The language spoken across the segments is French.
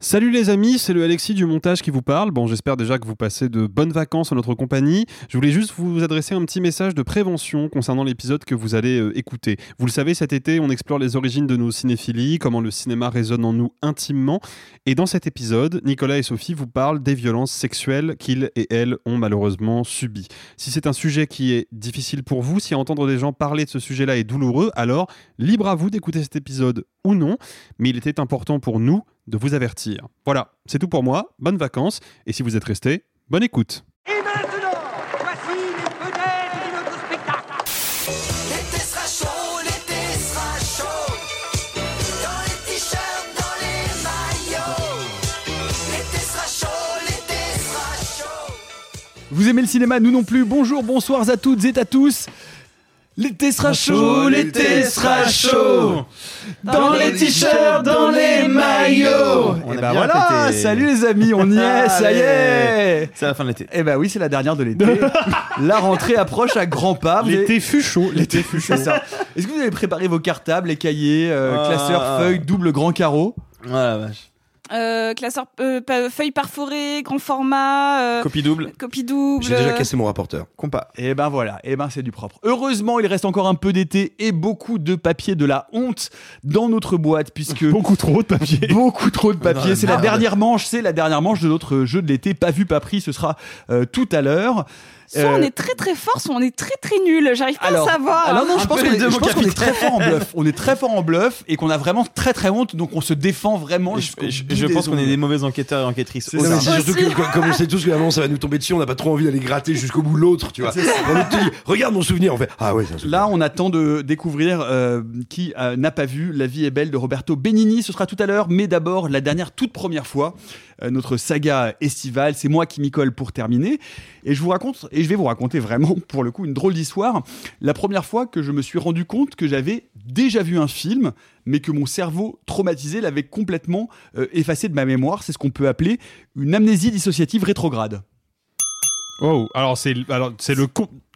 Salut les amis, c'est le Alexis du montage qui vous parle. Bon, j'espère déjà que vous passez de bonnes vacances en notre compagnie. Je voulais juste vous adresser un petit message de prévention concernant l'épisode que vous allez euh, écouter. Vous le savez, cet été, on explore les origines de nos cinéphilies, comment le cinéma résonne en nous intimement. Et dans cet épisode, Nicolas et Sophie vous parlent des violences sexuelles qu'ils et elles ont malheureusement subies. Si c'est un sujet qui est difficile pour vous, si entendre des gens parler de ce sujet-là est douloureux, alors libre à vous d'écouter cet épisode ou non. Mais il était important pour nous de vous avertir. Voilà, c'est tout pour moi. Bonnes vacances. Et si vous êtes restés, bonne écoute. Et maintenant, voici les vedettes de notre spectacle. L'été sera chaud, l'été sera chaud. Dans les t-shirts, dans les maillots. L'été sera chaud, l'été sera chaud. Vous aimez le cinéma Nous non plus. Bonjour, bonsoir à toutes et à tous. L'été sera chaud, l'été sera chaud. Dans les t-shirts, dans les maillots. On Et a ben bien voilà, salut les amis, on y est, ça y est. C'est la fin de l'été. Eh ben oui, c'est la dernière de l'été. la rentrée approche à grands pas. L'été fut chaud, l'été fut chaud. C'est ça. Est-ce que vous avez préparé vos cartables, les cahiers, euh, Ah. classeurs, feuilles, double grand carreau? Voilà, la vache. Euh, classeur euh, pa- feuille perforée, grand format, euh, Copie double. copie double. J'ai déjà cassé mon rapporteur. Compas. Et ben voilà, et ben c'est du propre. Heureusement, il reste encore un peu d'été et beaucoup de papier de la honte dans notre boîte puisque Beaucoup trop de papier. beaucoup trop de papier. C'est la dernière manche, c'est la dernière manche de notre jeu de l'été, pas vu, pas pris. Ce sera euh, tout à l'heure. Soit Euh, on est très très fort, soit on est très très nul. J'arrive pas alors, à savoir. alors non, je pense qu'on est, très fort en bluff. On est très fort en bluff et qu'on a vraiment très très honte, donc on se défend vraiment. Je, je- pense qu'on est des mauvais enquêteurs et enquêtrices. C'est surtout que comme- comme on sait tous que la ça va nous tomber dessus, on n'a pas trop envie d'aller gratter jusqu'au bout de l'autre, tu vois. On nous dit, regarde mon souvenir, on fait ah ouais, un. Là, on attend de découvrir euh, qui euh, n'a pas vu La vie est belle de Roberto Benigni. Ce sera tout à l'heure, mais d'abord, la dernière, toute première fois, euh, notre saga estivale. C'est moi qui m'y colle pour terminer. Et je vous raconte, et je vais vous raconter vraiment, pour le coup, une drôle d'histoire. La première fois que je me suis rendu compte que j'avais déjà vu un film, mais que mon cerveau traumatisé l'avait complètement euh, effacé de ma mémoire. C'est ce qu'on peut appeler une amnésie dissociative rétrograde. Oh, alors c'est alors c'est le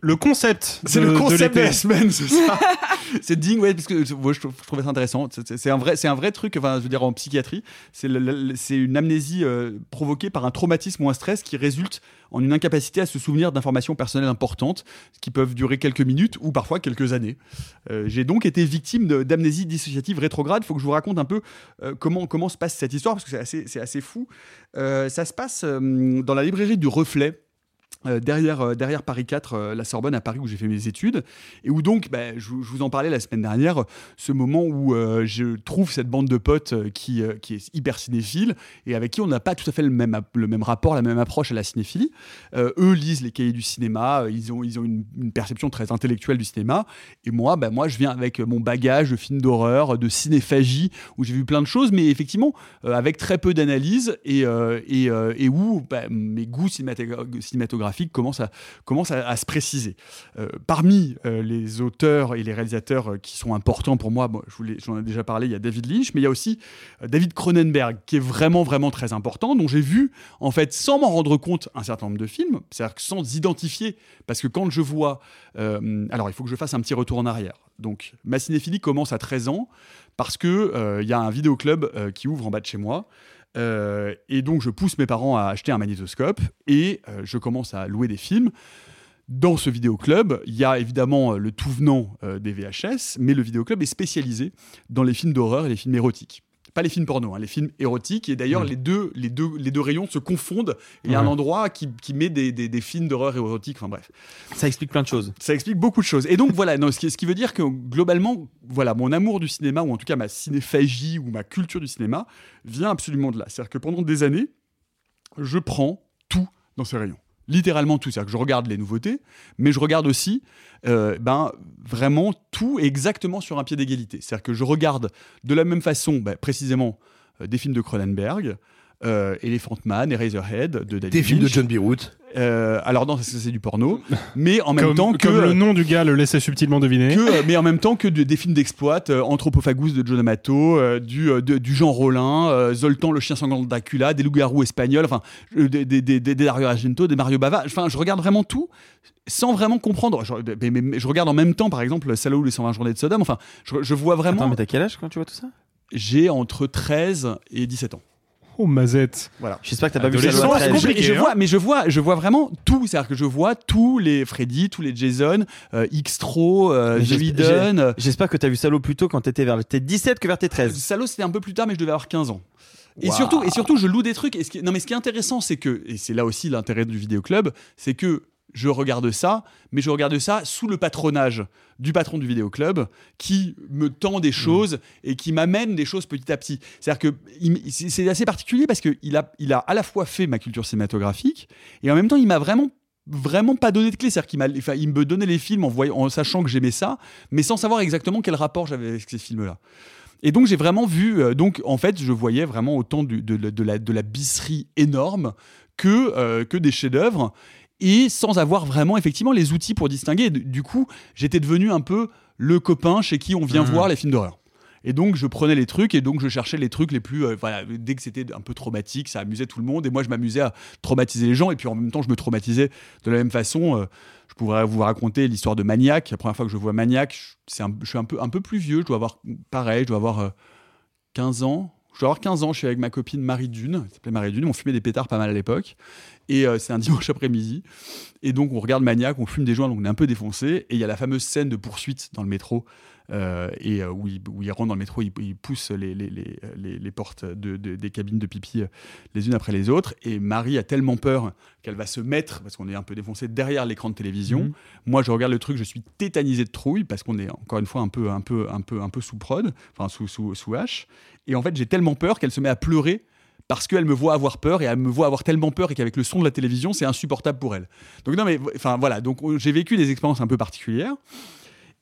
le concept. C'est de- le de concept de, l'été. la semaine, c'est ça. c'est dingue, ouais, parce que je, trouve, je trouvais ça intéressant. C'est- un vrai, c'est un vrai truc. Enfin, je veux dire en psychiatrie, c'est une amnésie euh, provoquée par un traumatisme ou un stress qui résulte en une incapacité à se souvenir d'informations personnelles importantes, qui peuvent durer quelques minutes ou parfois quelques années. Euh, J'ai donc été victime de- d'amnésie dissociative rétrograde. Il faut que je vous raconte un peu euh, comment comment se passe cette histoire parce que c'est assez c'est assez fou. Euh, ça se passe euh, dans la librairie du Reflet. Euh, derrière, euh, derrière Paris 4, euh, la Sorbonne à Paris où j'ai fait mes études, et où donc, bah, je, vous- en parlais la semaine dernière, ce moment où je trouve cette bande de potes qui, qui est hyper cinéphile et avec qui on n'a pas tout à fait le même, le même rapport, la même approche à la cinéphilie. Eux lisent les cahiers du cinéma, ils ont, ils ont une, perception très intellectuelle du cinéma, et moi, bah, moi je viens avec mon bagage de films d'horreur, de cinéphagie, où j'ai vu plein de choses, mais effectivement, avec très peu d'analyse et, et, et où bah, mes goûts cinémato- commencent à, commencent à, se préciser. Euh, parmi euh, les auteurs et les réalisateurs euh, qui sont importants pour moi, bon, j'en ai déjà parlé, il y a David Lynch, mais il y a aussi David Cronenberg, qui est vraiment, vraiment très important, dont j'ai vu, en fait, sans m'en rendre compte, un certain nombre de films, c'est-à-dire sans identifier, parce que quand je vois... alors, il faut que je fasse un petit retour en arrière. Donc, ma cinéphilie commence à 13 ans, parce que euh, il y a un vidéoclub qui ouvre en bas de chez moi. Euh, et donc, je pousse mes parents à acheter un magnétoscope et euh, je commence à louer des films. Dans ce vidéoclub, il y a évidemment euh, le tout venant des VHS, mais le vidéoclub est spécialisé dans les films d'horreur et les films érotiques. Pas les films porno, hein, les films érotiques. Et d'ailleurs, Mm. les, deux, les, deux, les deux rayons se confondent. Il y a un endroit qui, qui met des, des- des films d'horreur érotique. Enfin bref. Ça explique plein de choses. Ça explique beaucoup de choses. Et donc voilà, non, ce, qui, ce qui veut dire que globalement, voilà, mon amour du cinéma, ou en tout cas ma cinéphagie ou ma culture du cinéma, vient absolument de là. C'est-à-dire que pendant des années, je prends tout dans ce rayon. Littéralement tout. C'est-à-dire que je regarde les nouveautés, mais je regarde aussi euh, ben, vraiment tout exactement sur un pied d'égalité. C'est-à-dire que je regarde de la même façon, ben, précisément, euh, des films de Cronenberg, euh, Elephant Man et Razorhead de David Des films de. John Beirut. Euh, alors non, c'est du porno, mais en même comme, temps que comme le nom du gars le laissait subtilement deviner. que, euh, mais en même temps que de- des films d'exploit, euh, Anthropophagus de John Amato, euh, du, de- du Jean Rollin, euh, Zoltan le chien sanglant de Dracula, des loups-garous espagnols, enfin euh, des, des, des, des Dario Argento, des Mario Bava. Enfin, je regarde vraiment tout sans vraiment comprendre. Je, mais- mais- mais je regarde en même temps, par exemple, Salaud ou les 120 journées de Sodome. Enfin, je, je vois vraiment. Attends, mais t'as quel âge quand tu vois tout ça? J'ai entre 13 et 17 ans. Oh, Mazette. Voilà. J'espère que t'as pas vu à c'est 13. compliqué. Je hein. vois, mais je vois, je vois vraiment tout. C'est-à-dire que je vois tous les Freddy, tous les Jason, euh, X-Tro, euh, The j'espère- euh, que t'as vu Salo plus tôt quand t'étais vers tes 17 que vers tes 13. Salaud, c'était un peu plus tard, mais je devais avoir 15 ans. Et surtout, et surtout, je loue des trucs. Et ce qui, non, mais ce qui est intéressant, c'est que, et c'est là aussi l'intérêt du vidéoclub, c'est que je regarde ça, mais je regarde ça sous le patronage du patron du vidéoclub qui me tend des choses et qui m'amène des choses petit à petit. C'est-à-dire que c'est assez particulier parce qu'il a, il a à la fois fait ma culture cinématographique et en même temps, il m'a vraiment vraiment pas donné de clé, c'est-à-dire qu'il m'a, enfin, il me donnait les films en, voyant, en sachant que j'aimais ça, mais sans savoir exactement quel rapport j'avais avec ces films-là. Et donc j'ai vraiment vu, euh, donc en fait je voyais vraiment autant du- de, de la, de la bisserie énorme que, euh, que des chefs-d'œuvre, et sans avoir vraiment effectivement les outils pour distinguer. Du coup, j'étais devenu un peu le copain chez qui on vient Mhm. voir les films d'horreur. Et donc je prenais les trucs et donc je cherchais les trucs les plus euh, voilà dès que c'était un peu traumatique ça amusait tout le monde. Et moi je m'amusais à traumatiser les gens. Et puis en même temps je me traumatisais de la même façon. Euh, je pourrais vous raconter l'histoire de Maniac. La première fois que je vois Maniac je- un- je suis un peu un peu plus vieux. Je dois avoir pareil je dois avoir euh, 15 ans. Je dois avoir 15 ans. Je suis avec ma copine Marie Dune. Elle s'appelait Marie Dune. On fumait des pétards pas mal à l'époque et euh, c'est un dimanche après-midi et donc on regarde Maniac on fume des joints donc on est un peu défoncé et il y a la fameuse scène de poursuite dans le métro euh, et euh, où, il, où il rentre dans le métro, il, il pousse les, les, les, les- les portes de- de- des cabines de pipi euh, les unes après les autres. Et Marie a tellement peur qu'elle va se mettre, parce qu'on est un peu défoncé, derrière l'écran de télévision. Mhm. Moi, je regarde le truc, je suis tétanisé de trouille, parce qu'on est encore une fois un peu, un peu, un peu, un peu sous prod, enfin sous, sous, sous H. Et en fait, j'ai tellement peur qu'elle se met à pleurer parce qu'elle me voit avoir peur et elle me voit avoir tellement peur et qu'avec le son de la télévision, c'est insupportable pour elle. Donc non mais enfin voilà, donc euh, j'ai vécu des expériences un peu particulières.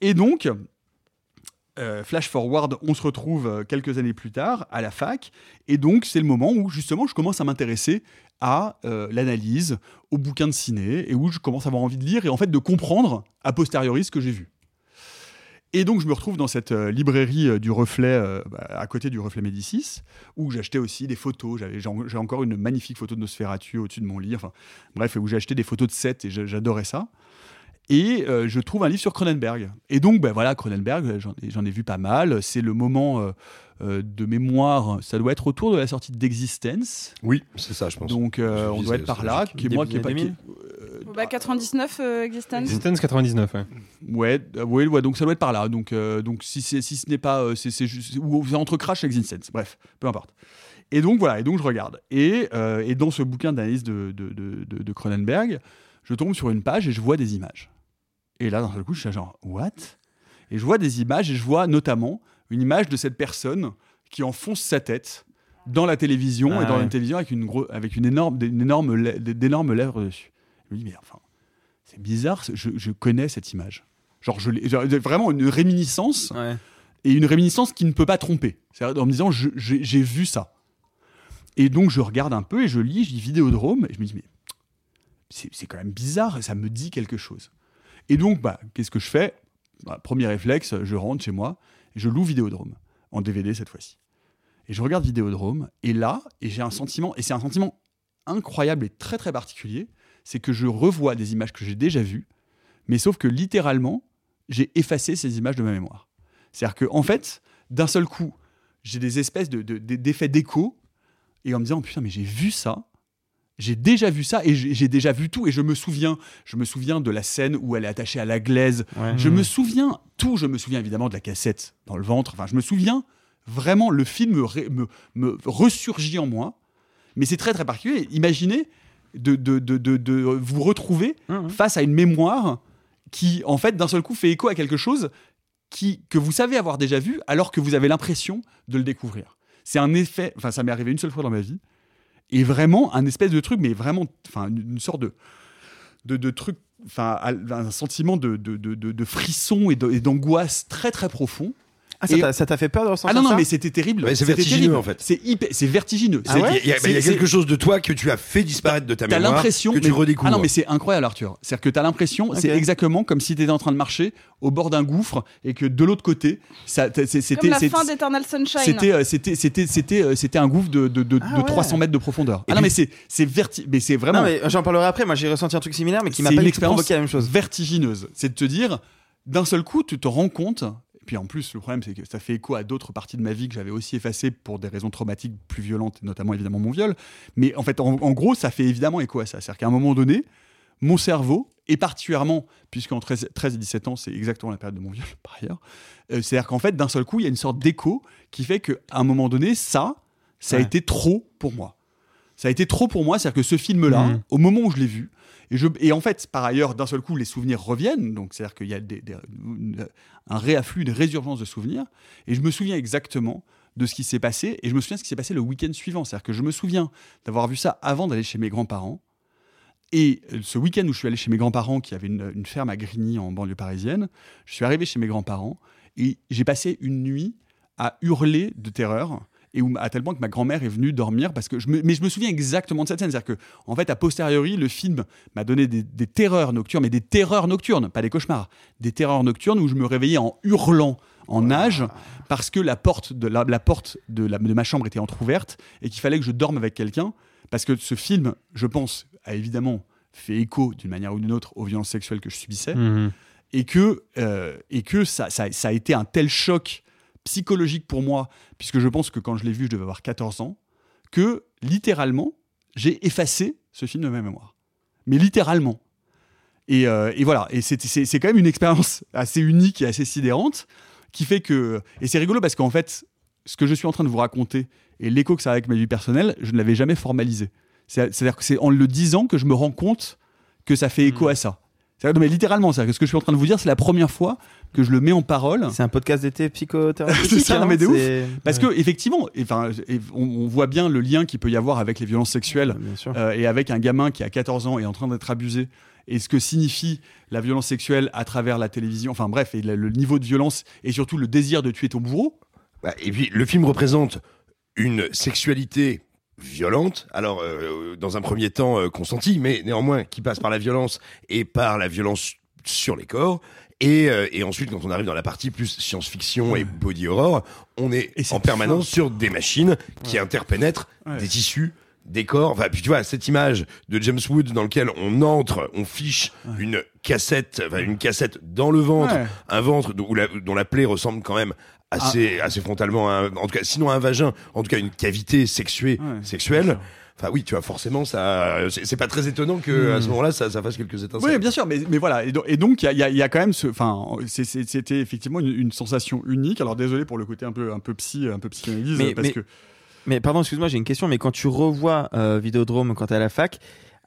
Et donc euh, flash forward, on se retrouve euh, quelques années plus tard à la fac, et donc c'est le moment où justement je commence à m'intéresser à euh, l'analyse, aux bouquins de ciné, et où je commence à avoir envie de lire et en fait de comprendre a posteriori ce que j'ai vu. Et donc je me retrouve dans cette euh, librairie euh, du Reflet, euh, bah, à côté du Reflet Médicis, où j'achetais aussi des photos. J'ai en- j'ai encore une magnifique photo de Nosferatu au-dessus de mon lit. Enfin, bref, où acheté des photos de sets et j'a- j'adorais ça. Et euh, je trouve un livre sur Cronenberg. Et donc, ben voilà, Cronenberg, j'en ai, vu pas mal. C'est le moment euh, euh, de mémoire. Ça doit être autour de la sortie d'Existence. Oui, c'est ça, je pense. Donc, euh, on doit être par là. Qui est moi qui est pas. Début qui- Bah, 99 euh, Existence. Existence 99, ouais. Ouais, ouais, ouais, donc ça doit être par là. Donc, euh, donc si, si ce n'est pas, euh, c'est ou entre Crash et Existence. Bref, peu importe. Et donc voilà, et donc je regarde. Et, euh, et dans ce bouquin d'analyse de, de, de, de- de Cronenberg, je tombe sur une page et je vois des images. Et là, d'un seul coup, je suis genre, what? Et je vois des images et je vois notamment une image de cette personne qui enfonce sa tête dans la télévision Ah et dans ouais. la télévision avec une, gros, avec une énorme, une énorme, d'énormes lèvres dessus. Je me dis, mais enfin, c'est bizarre, je, je connais cette image. Genre, je genre, vraiment une réminiscence Ouais. et une réminiscence qui ne peut pas tromper. En me disant, j'ai vu ça. Et donc, je regarde un peu et je lis, je lis Vidéodrome et je me dis, mais c'est quand même bizarre ça me dit quelque chose. Et donc, bah, qu'est-ce que je fais? Bah, Premier réflexe, je rentre chez moi et je loue Vidéodrome, en DVD cette fois-ci. Et je regarde Vidéodrome et là, et j'ai un sentiment, et c'est un sentiment incroyable et très très particulier, c'est que je revois des images que j'ai déjà vues, mais sauf que littéralement, j'ai effacé ces images de ma mémoire. C'est-à-dire que en fait, d'un seul coup, j'ai des espèces de, de- de- d'effets d'écho, et en me disant putain, mais j'ai vu ça, j'ai déjà vu ça, et j'ai déjà vu tout, et je me souviens, je me souviens de la scène où elle est attachée à la glaise. Ouais. Je me souviens tout, je me souviens évidemment de la cassette dans le ventre. Enfin, je me souviens vraiment le film me, me, me ressurgit en moi. Mais c'est très très particulier. Imaginez de, de, de, de, de vous retrouver face à une mémoire qui, en fait, d'un seul coup, fait écho à quelque chose qui, que vous savez avoir déjà vu, alors que vous avez l'impression de le découvrir. C'est un effet, enfin, ça m'est arrivé une seule fois dans ma vie, et vraiment un espèce de truc, mais vraiment, enfin, une, sorte de, de, trucs, enfin, un sentiment de, de, de, de- frisson et d'angoisse très très profond. Ah, ça Et- t'a- ça t'a fait peur de ressentir Ah non, non, ça mais c'était terrible. Ouais, c'est C'était vertigineux, terrible. en fait. C'est hyper, c'est vertigineux. Ah C'est- ouais il y a, il y a C'est- quelque chose de toi que tu as fait disparaître de ta T'as mémoire, l'impression que tu mais- redécouvres. Ah non mais c'est incroyable Arthur. C'est-à-dire que t'as l'impression, c'est exactement comme si t'étais en train de marcher au bord d'un gouffre et que de l'autre côté, ça, t- c'est- c'était la c'est- fin d'Eternal Sunshine. c'était euh, c'était c'était c'était euh, c'était un gouffre de de, de, Ah de ouais. 300 mètres de profondeur. Et ah non mais c'est c'est verti mais c'est vraiment Non, mais j'en parlerai après. Moi, j'ai ressenti un truc similaire, mais qui m'a c'est pas une du tout expérience provoqué la même chose. vertigineuse. C'est de te dire, d'un seul coup, tu te rends compte. Et puis en plus, le problème, c'est que ça fait écho à d'autres parties de ma vie que j'avais aussi effacées pour des raisons traumatiques plus violentes, notamment évidemment mon viol. Mais en fait, en, en gros, ça fait évidemment écho à ça. C'est-à-dire qu'à un moment donné, mon cerveau, et particulièrement, puisqu'en 13, 13 et 17 ans, c'est exactement la période de mon viol, par ailleurs, euh, c'est-à-dire qu'en fait, d'un seul coup, il y a une sorte d'écho qui fait qu'à un moment donné, ça, ça a été trop pour moi. Ça a été trop pour moi, c'est-à-dire que ce film-là, Mhm. au moment où je l'ai vu, et, je, et en fait, par ailleurs, d'un seul coup, les souvenirs reviennent, donc c'est-à-dire qu'il y a un réafflux, une résurgence de souvenirs, et je me souviens exactement de ce qui s'est passé, et je me souviens de ce qui s'est passé le week-end suivant, c'est-à-dire que je me souviens d'avoir vu ça avant d'aller chez mes grands-parents, et ce week-end où je suis allé chez mes grands-parents, qui avaient une ferme à Grigny en banlieue parisienne, je suis arrivé chez mes grands-parents, et j'ai passé une nuit à hurler de terreur, et où, à tel point que ma grand-mère est venue dormir parce que je me, mais je me souviens exactement de cette scène, c'est-à-dire que en fait a posteriori le film m'a donné des, des terreurs nocturnes, mais des terreurs nocturnes, pas des cauchemars, des terreurs nocturnes où je me réveillais en hurlant en nage parce que la porte de la, la porte de, la- de ma chambre était entrouverte et qu'il fallait que je dorme avec quelqu'un parce que ce film, je pense, a évidemment fait écho d'une manière ou d'une autre aux violences sexuelles que je subissais Mhm. et que, euh, et que ça, ça, ça a été un tel choc psychologique pour moi, puisque je pense que quand je l'ai vu, je devais avoir 14 ans, que littéralement, j'ai effacé ce film de ma mémoire. Mais littéralement. Et, euh, et voilà, et c'est- quand même une expérience assez unique et assez sidérante, qui fait que... Et c'est rigolo parce qu'en fait, ce que je suis en train de vous raconter et l'écho que ça a avec ma vie personnelle, je ne l'avais jamais formalisé. C'est- C'est-à-dire que c'est en le disant que je me rends compte que ça fait écho à ça. Non, mais littéralement, que ce que je suis en train de vous dire, c'est la première fois que je le mets en parole. C'est un podcast d'été psychothérapeutique. C'est ça, non, mais de ouf. c'est- Parce que effectivement, et, enfin, et on, on voit bien le lien qu'il peut y avoir avec les violences sexuelles Bien sûr. euh, et avec un gamin qui a 14 ans et est en train d'être abusé et ce que signifie la violence sexuelle à travers la télévision. Enfin bref, et le, le niveau de violence et surtout le désir de tuer ton bourreau. Bah, et puis, le film représente une sexualité violente, alors euh, dans un premier temps euh, consentie, mais néanmoins qui passe par la violence et par la violence sur les corps. Et, euh, et ensuite, quand on arrive dans la partie plus science-fiction et body horror, on est, en permanence sur des machines qui interpénètrent Ouais. des tissus, des corps. Enfin, puis tu vois, cette image de James Wood dans lequel on entre, on fiche une cassette, enfin, une cassette dans le ventre, Ouais. un ventre dont la, dont la plaie ressemble quand même assez, Ah. assez frontalement un, en tout cas, sinon un vagin, en tout cas une cavité sexuée, Ouais, sexuelle. Enfin oui, tu vois, forcément, ça, c'est pas très étonnant que à ce moment-là, ça, ça fasse quelques étincelles. Oui, bien sûr, mais, mais voilà. Et, do- et donc, il y a, il y a- il y a quand même ce. Enfin, c'était effectivement une, une sensation unique. Alors, désolé pour le côté un peu, un peu psy, un peu psychanalyse, Mais- parce mais- que. Mais pardon, excuse-moi, j'ai une question. Mais quand tu revois euh, Vidéodrome quand t'es à la fac,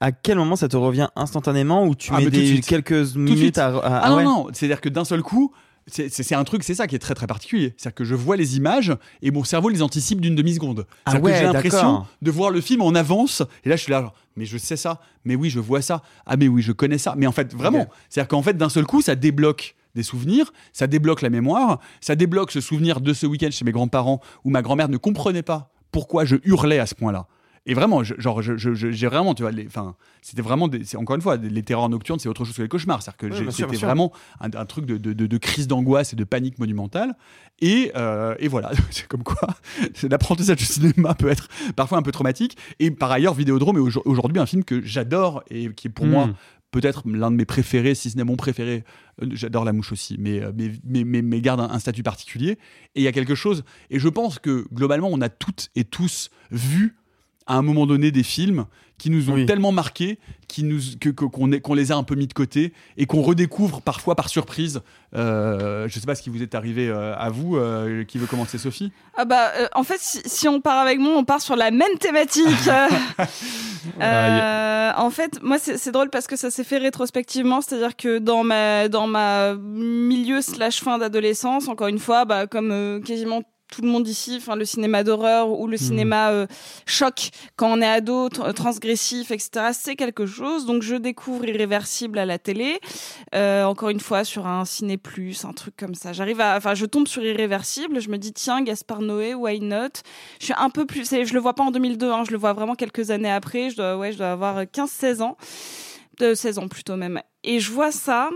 à quel moment ça te revient instantanément ou tu Ah, mets des, quelques minutes suite. à, à- Ah, non, ouais. non, c'est-à-dire que d'un seul coup, c'est- un truc, c'est ça qui est très très particulier. C'est-à-dire que je vois les images et mon cerveau les anticipe d'une demi-seconde. Ah C'est-à-dire que ouais, j'ai l'impression de voir le film en avance. Et là, je suis là, genre, mais je sais ça, mais oui, je vois ça. Ah, mais oui, je connais ça. Mais en fait, vraiment, c'est-à-dire qu'en fait, d'un seul coup, ça débloque des souvenirs, ça débloque la mémoire, ça débloque ce souvenir de ce week-end chez mes grands-parents où ma grand-mère ne comprenait pas pourquoi je hurlais à ce point-là. Et vraiment, je- genre, je- je- je- j'ai vraiment, tu vois, enfin, c'était vraiment, des, encore une fois, les terreurs nocturnes, c'est autre chose que les cauchemars. C'est-à-dire que bien c'était vraiment un, un truc de, de- de- de crise d'angoisse et de panique monumentale. Et, euh, et voilà, c'est comme quoi l'apprentissage du cinéma peut être parfois un peu traumatique. Et par ailleurs, Vidéodrome est aujourd- aujourd'hui un film que j'adore et qui est pour moi peut-être l'un de mes préférés, si ce n'est mon préféré. Euh, J'adore La Mouche aussi, mais, euh, mais, mais, mais- mais garde un, un statut particulier. Et il y a quelque chose, et je pense que globalement, on a toutes et tous vu à un moment donné des films qui nous ont Oui. tellement marqués qui nous, que, que- qu'on est- qu'on les a un peu mis de côté et qu'on redécouvre parfois par surprise. Euh, je sais pas ce qui vous est arrivé euh, à vous, euh, qui veut commencer Sophie? Ah bah, euh, en fait, si, si on part avec moi, on part sur la même thématique. Euh, euh, en fait, moi, c'est c'est drôle parce que ça s'est fait rétrospectivement, c'est-à-dire que dans ma dans ma milieu slash fin d'adolescence, encore une fois, bah, comme euh, quasiment tout le monde ici, enfin le cinéma d'horreur ou le cinéma euh, choc quand on est ado, tr- transgressif, etc. C'est quelque chose. Donc je découvre Irréversible à la télé, euh, encore une fois sur un ciné plus, un truc comme ça. J'arrive à, enfin je tombe sur Irréversible, je me dis tiens Gaspard Noé, why not? Je suis un peu plus, c'est- je le vois pas en 2002, hein, je le vois vraiment quelques années après. Je dois, ouais, je dois avoir 15-16 ans, de 16 ans plutôt même. Et je vois ça.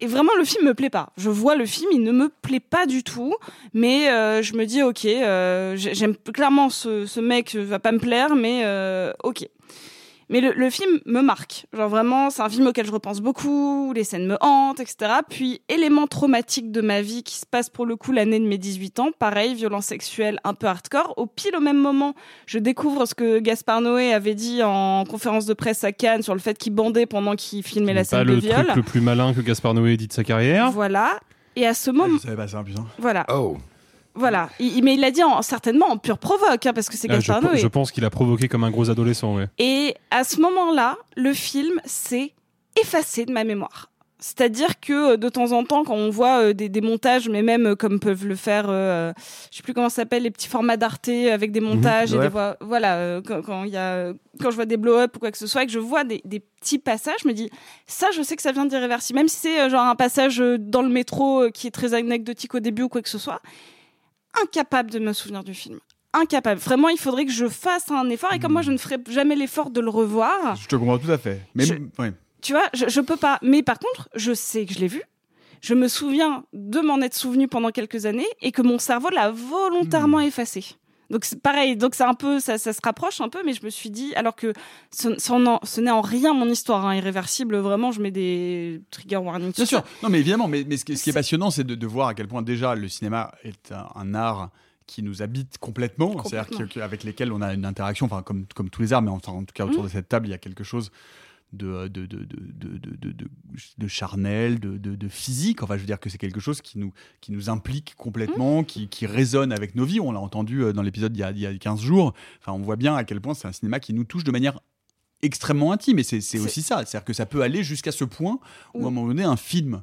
Et vraiment, le film me plaît pas. Je vois le film, il ne me plaît pas du tout. Mais euh, je me dis, ok, euh, j'ai- j'aime clairement ce, ce mec, euh, va pas me plaire, mais euh, ok. Mais le, le film me marque. Genre vraiment, c'est un film auquel je repense beaucoup, les scènes me hantent, etc. Puis, élément traumatique de ma vie qui se passe pour le coup l'année de mes 18 ans. Pareil, violence sexuelle un peu hardcore. Au pile au même moment, je découvre ce que Gaspard Noé avait dit en conférence de presse à Cannes sur le fait qu'il bandait pendant qu'il filmait la pas scène de le viol. truc le plus malin que Gaspard Noé ait dit de sa carrière. Voilà. Et à ce moment, Je savais pas ça, putain. voilà, Oh. Voilà. Il- mais il l'a dit en- certainement en pure provoque, hein, parce que c'est Ah, je, Gaspard pe- Noé. je pense qu'il a provoqué comme un gros adolescent, ouais. Et à ce moment-là, le film s'est effacé de ma mémoire. C'est-à-dire que euh, de temps en temps, quand on voit euh, des, des montages, mais même euh, comme peuvent le faire, euh, je sais plus comment ça s'appelle, les petits formats d'Arte avec des montages et ouais. des voix, voilà, euh, quand, y a, quand je vois des blow-up ou quoi que ce soit, et que je vois des, des petits passages, je me dis, ça, je sais que ça vient d'Irréversible, même si c'est euh, genre un passage dans le métro qui est très anecdotique au début ou quoi que ce soit, incapable de me souvenir du film. Incapable. Vraiment, il faudrait que je fasse un effort. Et comme moi, je ne ferai jamais l'effort de le revoir, Je te comprends tout à fait. Mais Je- tu vois, je, je peux pas. Mais par contre, je sais que je l'ai vu. Je me souviens de m'en être souvenu pendant quelques années et que mon cerveau l'a volontairement effacé. Donc c'est pareil, donc c'est un peu, ça, ça se rapproche un peu, mais je me suis dit, alors que ce, n'est en rien mon histoire, hein, irréversible, vraiment, je mets des trigger warnings. Bien sûr. Non, mais évidemment. Mais, mais ce, qui, ce qui est passionnant, c'est de, de voir à quel point déjà le cinéma est un, un art qui nous habite complètement, c'est-à-dire Complètement. avec lesquels on a une interaction, enfin comme, comme tous les arts, mais enfin, en tout cas autour Mhm. de cette table, il y a quelque chose de, de, de, de, de, charnel, de, physique. Enfin, je veux dire que c'est quelque chose qui nous, qui nous implique complètement, qui, qui résonne avec nos vies. On l'a entendu euh, dans l'épisode il, y a- il y a 15 jours. Enfin, on voit bien à quel point c'est un cinéma qui nous touche de manière extrêmement intime. Et c'est aussi ça. C'est-à-dire que ça peut aller jusqu'à ce point où, à un moment donné, un film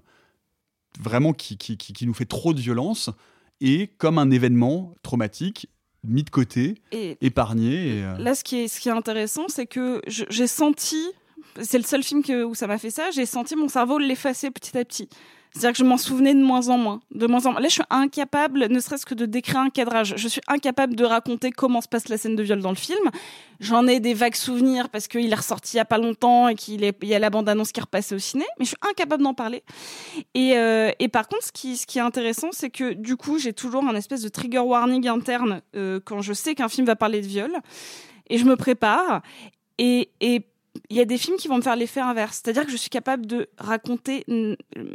vraiment qui, qui, qui, nous fait trop de violence est comme un événement traumatique mis de côté, Et épargné. Et, euh, Là, ce qui est, ce qui est intéressant, c'est que j'ai senti, c'est le seul film où ça m'a fait ça, j'ai senti mon cerveau l'effacer petit à petit. C'est-à-dire que je m'en souvenais de moins en moins, de moins en moins. Là, je suis incapable, ne serait-ce que de décrire un cadrage. Je suis incapable de raconter comment se passe la scène de viol dans le film. J'en ai des vagues souvenirs parce qu'il est ressorti il y a pas longtemps et qu'il y a la bande-annonce qui est repassée au ciné, mais je suis incapable d'en parler. Et, euh, par contre, ce qui, est intéressant, c'est que du coup, j'ai toujours un espèce de trigger warning interne euh, quand je sais qu'un film va parler de viol. Et je me prépare. Et il y a des films qui vont me faire l'effet inverse. C'est-à-dire que je suis capable de raconter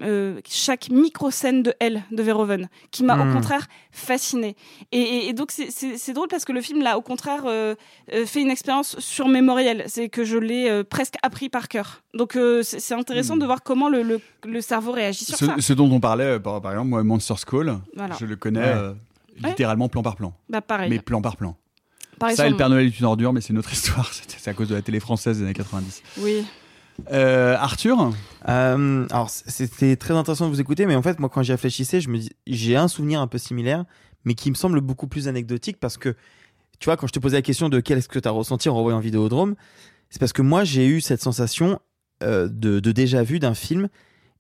euh, chaque micro-scène de Elle, de Verhoeven, qui m'a Hmm. au contraire fascinée. Et, et- et donc, c'est- drôle parce que le film, là, au contraire, euh, euh, fait une expérience surmémorielle. C'est que je l'ai euh, presque appris par cœur. Donc, c'est intéressant Hmm. de voir comment le, le, le cerveau réagit sur ce, ça. ce dont on parlait, par, par exemple, moi, Monster's Call, Voilà. je le connais Ouais. littéralement plan par plan. Bah, pareil. Mais plan par plan. Ça et le Père Noël est une ordure, mais c'est une autre histoire. C'est à cause de la télé française des années 90. Oui. Euh, Arthur Euh, alors c'était très intéressant de vous écouter, mais en fait moi quand j'y réfléchissais, je me dis j'ai un souvenir un peu similaire, mais qui me semble beaucoup plus anecdotique parce que tu vois quand je te posais la question de quel est-ce que tu as ressenti en revoyant Vidéodrome, c'est parce que moi j'ai eu cette sensation euh, de, de déjà vu d'un film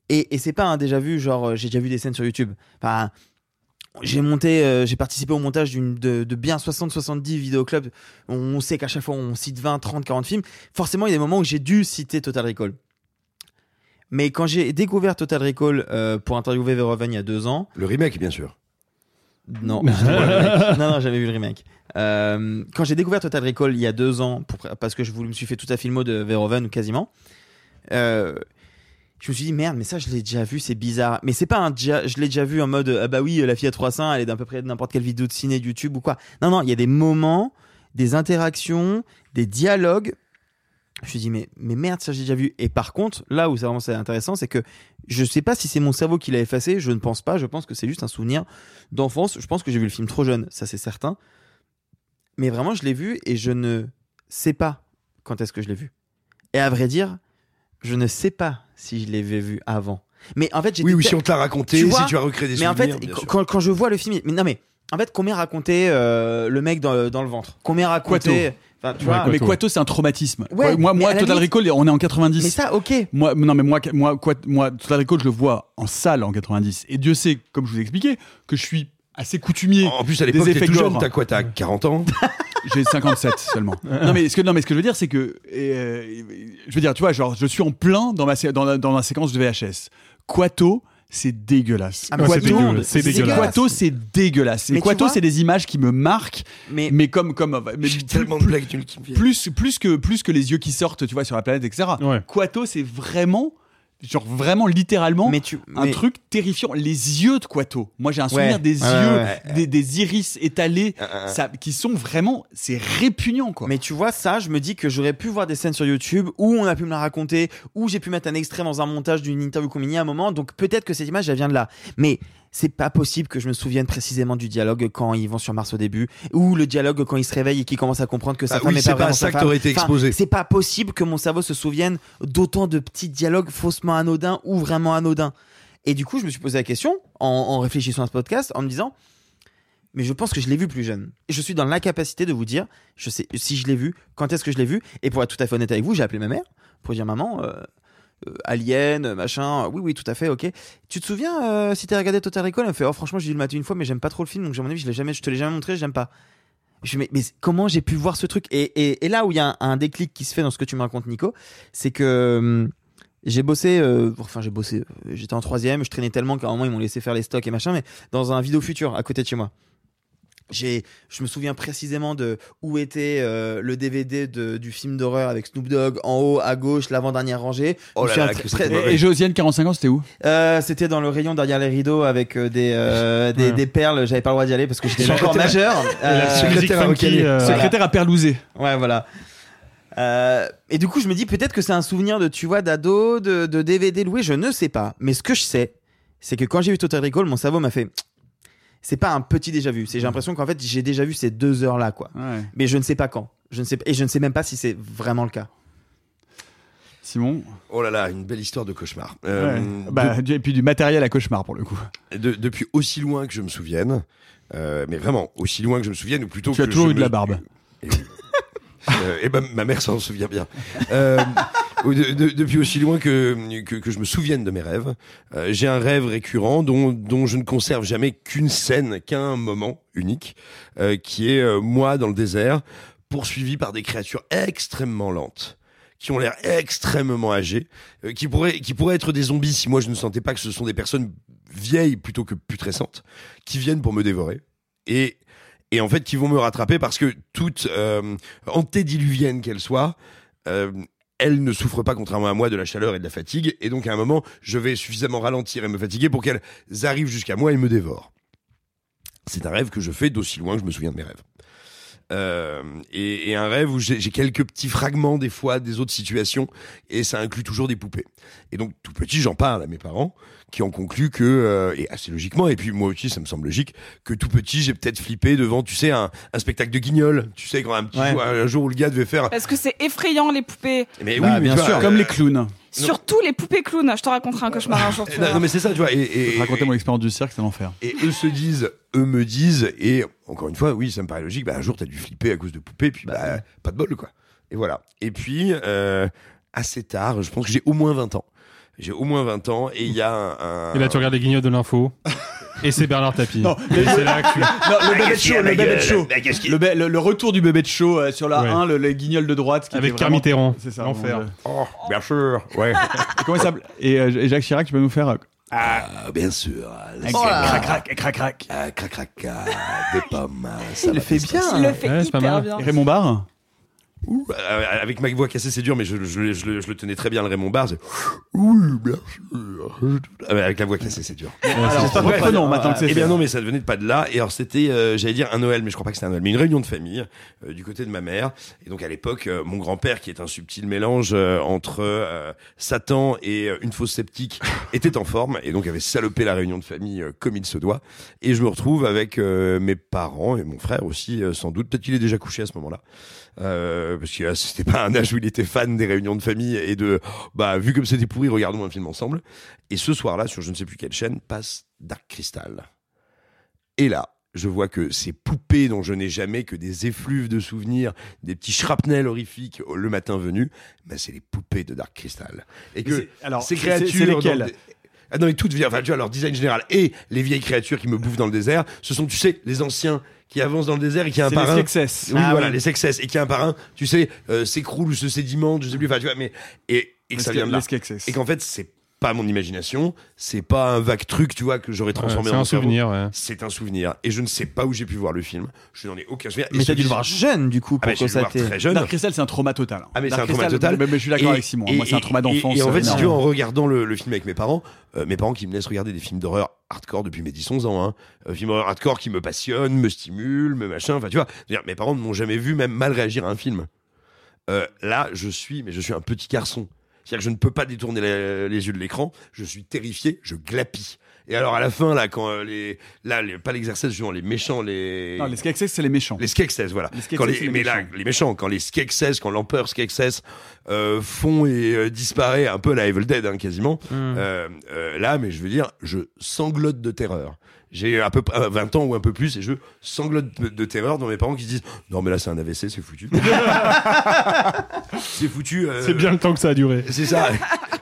et, et c'est pas un déjà vu genre j'ai déjà vu des scènes sur YouTube. Enfin j'ai monté, euh, j'ai participé au montage d'une de, de bien 60-70 vidéoclubs. On, on sait qu'à chaque fois on cite 20, 30, 40 films. Forcément, il y a des moments où j'ai dû citer Total Recall. Mais quand j'ai découvert Total Recall euh, pour interviewer Verhoeven il y a deux ans, Le remake, bien sûr. non, non, non, j'avais vu le remake. Euh, quand j'ai découvert Total Recall il y a deux ans, pour, parce que je vous- me suis fait tout à filmo de Verhoeven quasiment, euh, je me suis dit merde, mais ça je l'ai déjà vu, c'est bizarre. Mais c'est pas un je l'ai déjà vu en mode ah bah oui, la fille à trois seins, elle est d'à peu près n'importe quelle vidéo de ciné, YouTube ou quoi. Non, non, il y a des moments, des interactions, des dialogues. Je me suis dit mais mais merde, ça j'ai déjà vu. Et par contre, là où c'est vraiment intéressant, c'est que je sais pas si c'est mon cerveau qui l'a effacé, je ne pense pas. Je pense que c'est juste un souvenir d'enfance. Je pense que j'ai vu le film trop jeune, ça c'est certain. Mais vraiment, je l'ai vu et je ne sais pas quand est-ce que je l'ai vu. Et à vrai dire, je ne sais pas si je l'avais vu avant. Mais en fait, j'ai Oui, ou si on te l'a raconté, Tu si tu as recréé des mais en souvenirs. fait, bien quand, sûr. quand- quand je vois le film, mais non mais En fait, combien racontait euh, le mec dans, dans le ventre? Combien racontait. Enfin, tu vois, mais Quato, c'est un traumatisme. Ouais, moi, mais moi à la Total limite- Recall, on est en 90. Mais ça, ok. Moi, non, mais moi, moi, moi, Total Recall, je le vois en salle en 90. Et Dieu sait, comme je vous ai expliqué, que je suis assez coutumier. En plus, à des l'époque, t'es effets tout jeune. gore. T'as quoi T'as 40 ans J'ai 57 seulement. non mais ce que non mais ce que je veux dire c'est que euh, je veux dire tu vois genre je suis en plein dans ma dans la, dans la séquence de VHS. Quato c'est dégueulasse. Ah, mais tout c'est dégueulasse. Quato c'est dégueulasse. Mais Quato c'est des images qui me marquent Mais, mais comme comme mais J'ai plus- tellement de blagues plus plus que plus que les yeux qui sortent tu vois sur la planète etc. Ouais. Quato c'est vraiment genre vraiment littéralement mais tu. un truc terrifiant. Les yeux de Quato. Moi, j'ai un souvenir Ouais. des Ouais, yeux, ouais, Des, des iris étalés, Ah, ah, ah. ça, qui sont vraiment, c'est répugnant, quoi. Mais tu vois, ça, je me dis que j'aurais pu voir des scènes sur YouTube où on a pu me la raconter, où j'ai pu mettre un extrait dans un montage d'une interview qu'on à un moment. Donc peut-être que cette image, elle vient de là. Mais c'est pas possible que je me souvienne précisément du dialogue quand ils vont sur Mars au début, ou le dialogue quand ils se réveillent et qu'ils commencent à comprendre que sa Ah femme oui, est pas vraiment ça sa femme. été Enfin, exposé. C'est pas possible que mon cerveau se souvienne d'autant de petits dialogues faussement anodins ou vraiment anodins. Et du coup, je me suis posé la question en, en réfléchissant à ce podcast, en me disant. Mais je pense que je l'ai vu plus jeune. Je suis dans l'incapacité de vous dire, je sais si je l'ai vu, quand est-ce que je l'ai vu? Et pour être tout à fait honnête avec vous, j'ai appelé ma mère pour dire maman, euh, Alien, machin. Oui, oui, tout à fait, ok. Tu te souviens euh, si t'as regardé Total Recall Elle me fait, oh franchement, j'ai dû le mater une fois, mais j'aime pas trop le film, donc à mon avis, je jamais, je te l'ai jamais montré, j'aime pas. Je me dis, mais, comment j'ai pu voir ce truc? Et, et, là où il y a un, déclic qui se fait dans ce que tu me racontes, Nico, c'est que j'ai bossé, euh, enfin j'ai bossé, euh, j'étais en troisième, je traînais tellement qu'à un moment ils m'ont laissé faire les stocks et machin, mais dans un vidéo futur à côté de chez moi. J'ai, je me souviens précisément de où était euh, le DVD de, du film d'horreur avec Snoop Dogg en haut à gauche, l'avant-dernière rangée. Oh là là, que très-. Et, et Josiane 45 ans, c'était où? Euh, c'était dans le rayon derrière les rideaux avec euh, des, euh, des, Ouais. des perles. J'avais pas le droit d'y aller parce que j'étais encore majeur. Euh, secrétaire à funky, euh, Secrétaire à Perlouzé. Ouais, voilà. Euh, et du coup, je me dis peut-être que c'est un souvenir de, tu vois, d'ado, de, de DVD loué, je ne sais pas. Mais ce que je sais, c'est que quand j'ai vu Total Recall, mon cerveau m'a fait. C'est pas un petit déjà vu. C'est j'ai l'impression qu'en fait j'ai déjà vu ces deux heures là, quoi. Ouais. Mais je ne sais pas quand. Je ne sais et je ne sais même pas si c'est vraiment le cas. Simon. Oh là là, une belle histoire de cauchemar. Euh, Ouais. Bah, du- et puis du matériel à cauchemar pour le coup. de- depuis aussi loin que je me souvienne, euh, mais vraiment aussi loin que je me souvienne, ou plutôt Tu as que toujours je eu de me- la barbe. Et, euh, et ben, ma mère s'en souvient bien. De- de- depuis aussi loin que, que, que je me souvienne de mes rêves, euh, j'ai un rêve récurrent dont, dont je ne conserve jamais qu'une scène, qu'un moment unique, euh, qui est euh, moi dans le désert, poursuivi par des créatures extrêmement lentes qui ont l'air extrêmement âgées, euh, qui pourraient qui pourraient être des zombies si moi je ne sentais pas que ce sont des personnes vieilles plutôt que putrescentes, qui viennent pour me dévorer. Et et en fait qui vont me rattraper parce que toute euh, antédiluvienne qu'elle soit, euh, elle ne souffre pas, contrairement à moi, de la chaleur et de la fatigue. Et donc, à un moment, je vais suffisamment ralentir et me fatiguer pour qu'elles arrivent jusqu'à moi et me dévorent. C'est un rêve que je fais d'aussi loin que je me souviens de mes rêves. Euh, et, et un rêve où j'ai j'ai quelques petits fragments des fois des autres situations et ça inclut toujours des poupées. Et donc tout petit j'en parle à mes parents qui ont conclu que euh, et assez logiquement et puis moi aussi ça me semble logique que tout petit j'ai peut-être flippé devant tu sais un, un spectacle de guignol tu sais quand un petit Ouais. jour, un jour où le gars devait faire Parce que c'est effrayant les poupées. mais Bah, oui mais bien vois, sûr. euh, Comme les clowns. Surtout les poupées clowns. Je te raconterai un cauchemar un jour. tu non, mais c'est ça tu vois et, et, Racontez mon expérience du cirque, c'est l'enfer. Et eux se disent, eux me disent, et encore une fois, oui, ça me paraît logique, bah, un jour t'as dû flipper à cause de poupées, puis bah, pas de bol, quoi. Et voilà. Et puis, euh, assez tard, je pense que j'ai au moins 20 ans. J'ai au moins 20 ans, et il y a un... un- Et là, tu regardes les guignols de l'info. et c'est Bernard Tapie. Non, Et c'est là que tu... Non, le bébé de show, le bébé de show. Le, bé- le- le retour du bébé de show euh, sur la Ouais. 1, le, le guignol de droite. Qui Avec était vraiment-. C'est ça. L'enfer. mon. Oh, bien sûr, ouais. Et comment il s'appelle? Et, euh, et Jacques Chirac, tu peux nous faire. euh, ah, bien sûr. La Crac, crac, crac, crac. Ah, crac, crac, ah, des pommes. ça Il le va fait faire bien. ça. Il le fait Ouais, c'est pas hyper mal. bien. Et Raymond Barre? Ouh, euh, avec ma voix cassée, c'est dur, mais je, je, je, le- je le tenais très bien, le Raymond Barre. Oui, bien sûr. Mais Avec la voix cassée, c'est dur. Alors, c'est- bref, maintenant que c'est Eh bien non, mais ça venait de pas de là. Et alors c'était, euh, j'allais dire un Noël, mais je crois pas que c'était un Noël, mais une réunion de famille euh, du côté de ma mère. Et donc à l'époque, euh, mon grand-père, qui est un subtil mélange euh, entre euh, Satan et euh, une fausse sceptique, était en forme et donc avait salopé la réunion de famille euh, comme il se doit. Et je me retrouve avec euh, mes parents et mon frère aussi, euh, sans doute. Peut-être qu'il est déjà couché à ce moment-là. Euh, parce que euh, c'était pas un âge où il était fan des réunions de famille et de bah vu comme c'était pourri regardons un film ensemble et ce soir-là sur je ne sais plus quelle chaîne passe Dark Crystal et là je vois que ces poupées dont je n'ai jamais que des effluves de souvenirs, des petits shrapnels horrifiques le matin venu, bah, c'est les poupées de Dark Crystal. Et que alors, ces créatures. c'est lesquelles? des- ah non, mais toutes, vieilles- enfin, tu vois, leur design général et les vieilles créatures qui me bouffent dans le désert, ce sont, tu sais, les anciens qui avancent dans le désert et qui a un C'est les parrain. Skeksis. Oui, Ah voilà, oui. les sexes et qui a un parrain, tu sais, euh, s'écroule ou se sédimente, je sais plus, enfin, tu vois, mais, et, et que Les ça vient de là. les. Et qu'en fait, c'est pas mon imagination, c'est pas un vague truc, tu vois, que j'aurais transformé c'est dans un souvenir, ouais. C'est un souvenir. Et je ne sais pas où j'ai pu voir le film. Je n'en ai aucun souvenir. Mais t'as dû le voir jeune, du coup, Ah, pour ça voir t'ait. très jeune. Dark Crystal, c'est un trauma total. Ah mais c'est un trauma Crystal, total. Mais, mais je suis d'accord avec Simon. Moi, et- c'est un trauma d'enfance. Et, en fait, si tu veux, en regardant le, le film avec mes parents, euh, mes parents qui me laissent regarder des films d'horreur hardcore depuis mes 10-11 ans, hein, euh, films d'horreur hardcore qui me passionnent, me stimulent, me machin, enfin tu vois, dire, mes parents ne m'ont jamais vu même mal réagir à un film. Euh, là, je suis, mais je suis un petit garçon. C'est-à-dire que je ne peux pas détourner les, les yeux de l'écran, je suis terrifié, je glapis. Et alors à la fin, là, quand euh, les, là, les- pas l'exercice, justement, les méchants, les, Non, les Skeksis, c'est les méchants. les Skeksis, voilà. Les Quand les, mais là, méchants. les méchants, quand les Skeksis, quand l'empereur Skeksis euh, font et euh, disparaît un peu la Evil Dead, hein, quasiment. Euh, euh, là, mais je veux dire, je sanglote de terreur. J'ai à peu près euh, 20 ans ou un peu plus et je sanglote de, de terreur dans mes parents qui se disent non mais là c'est un AVC c'est foutu c'est foutu euh, C'est bien le temps que ça a duré. c'est ça.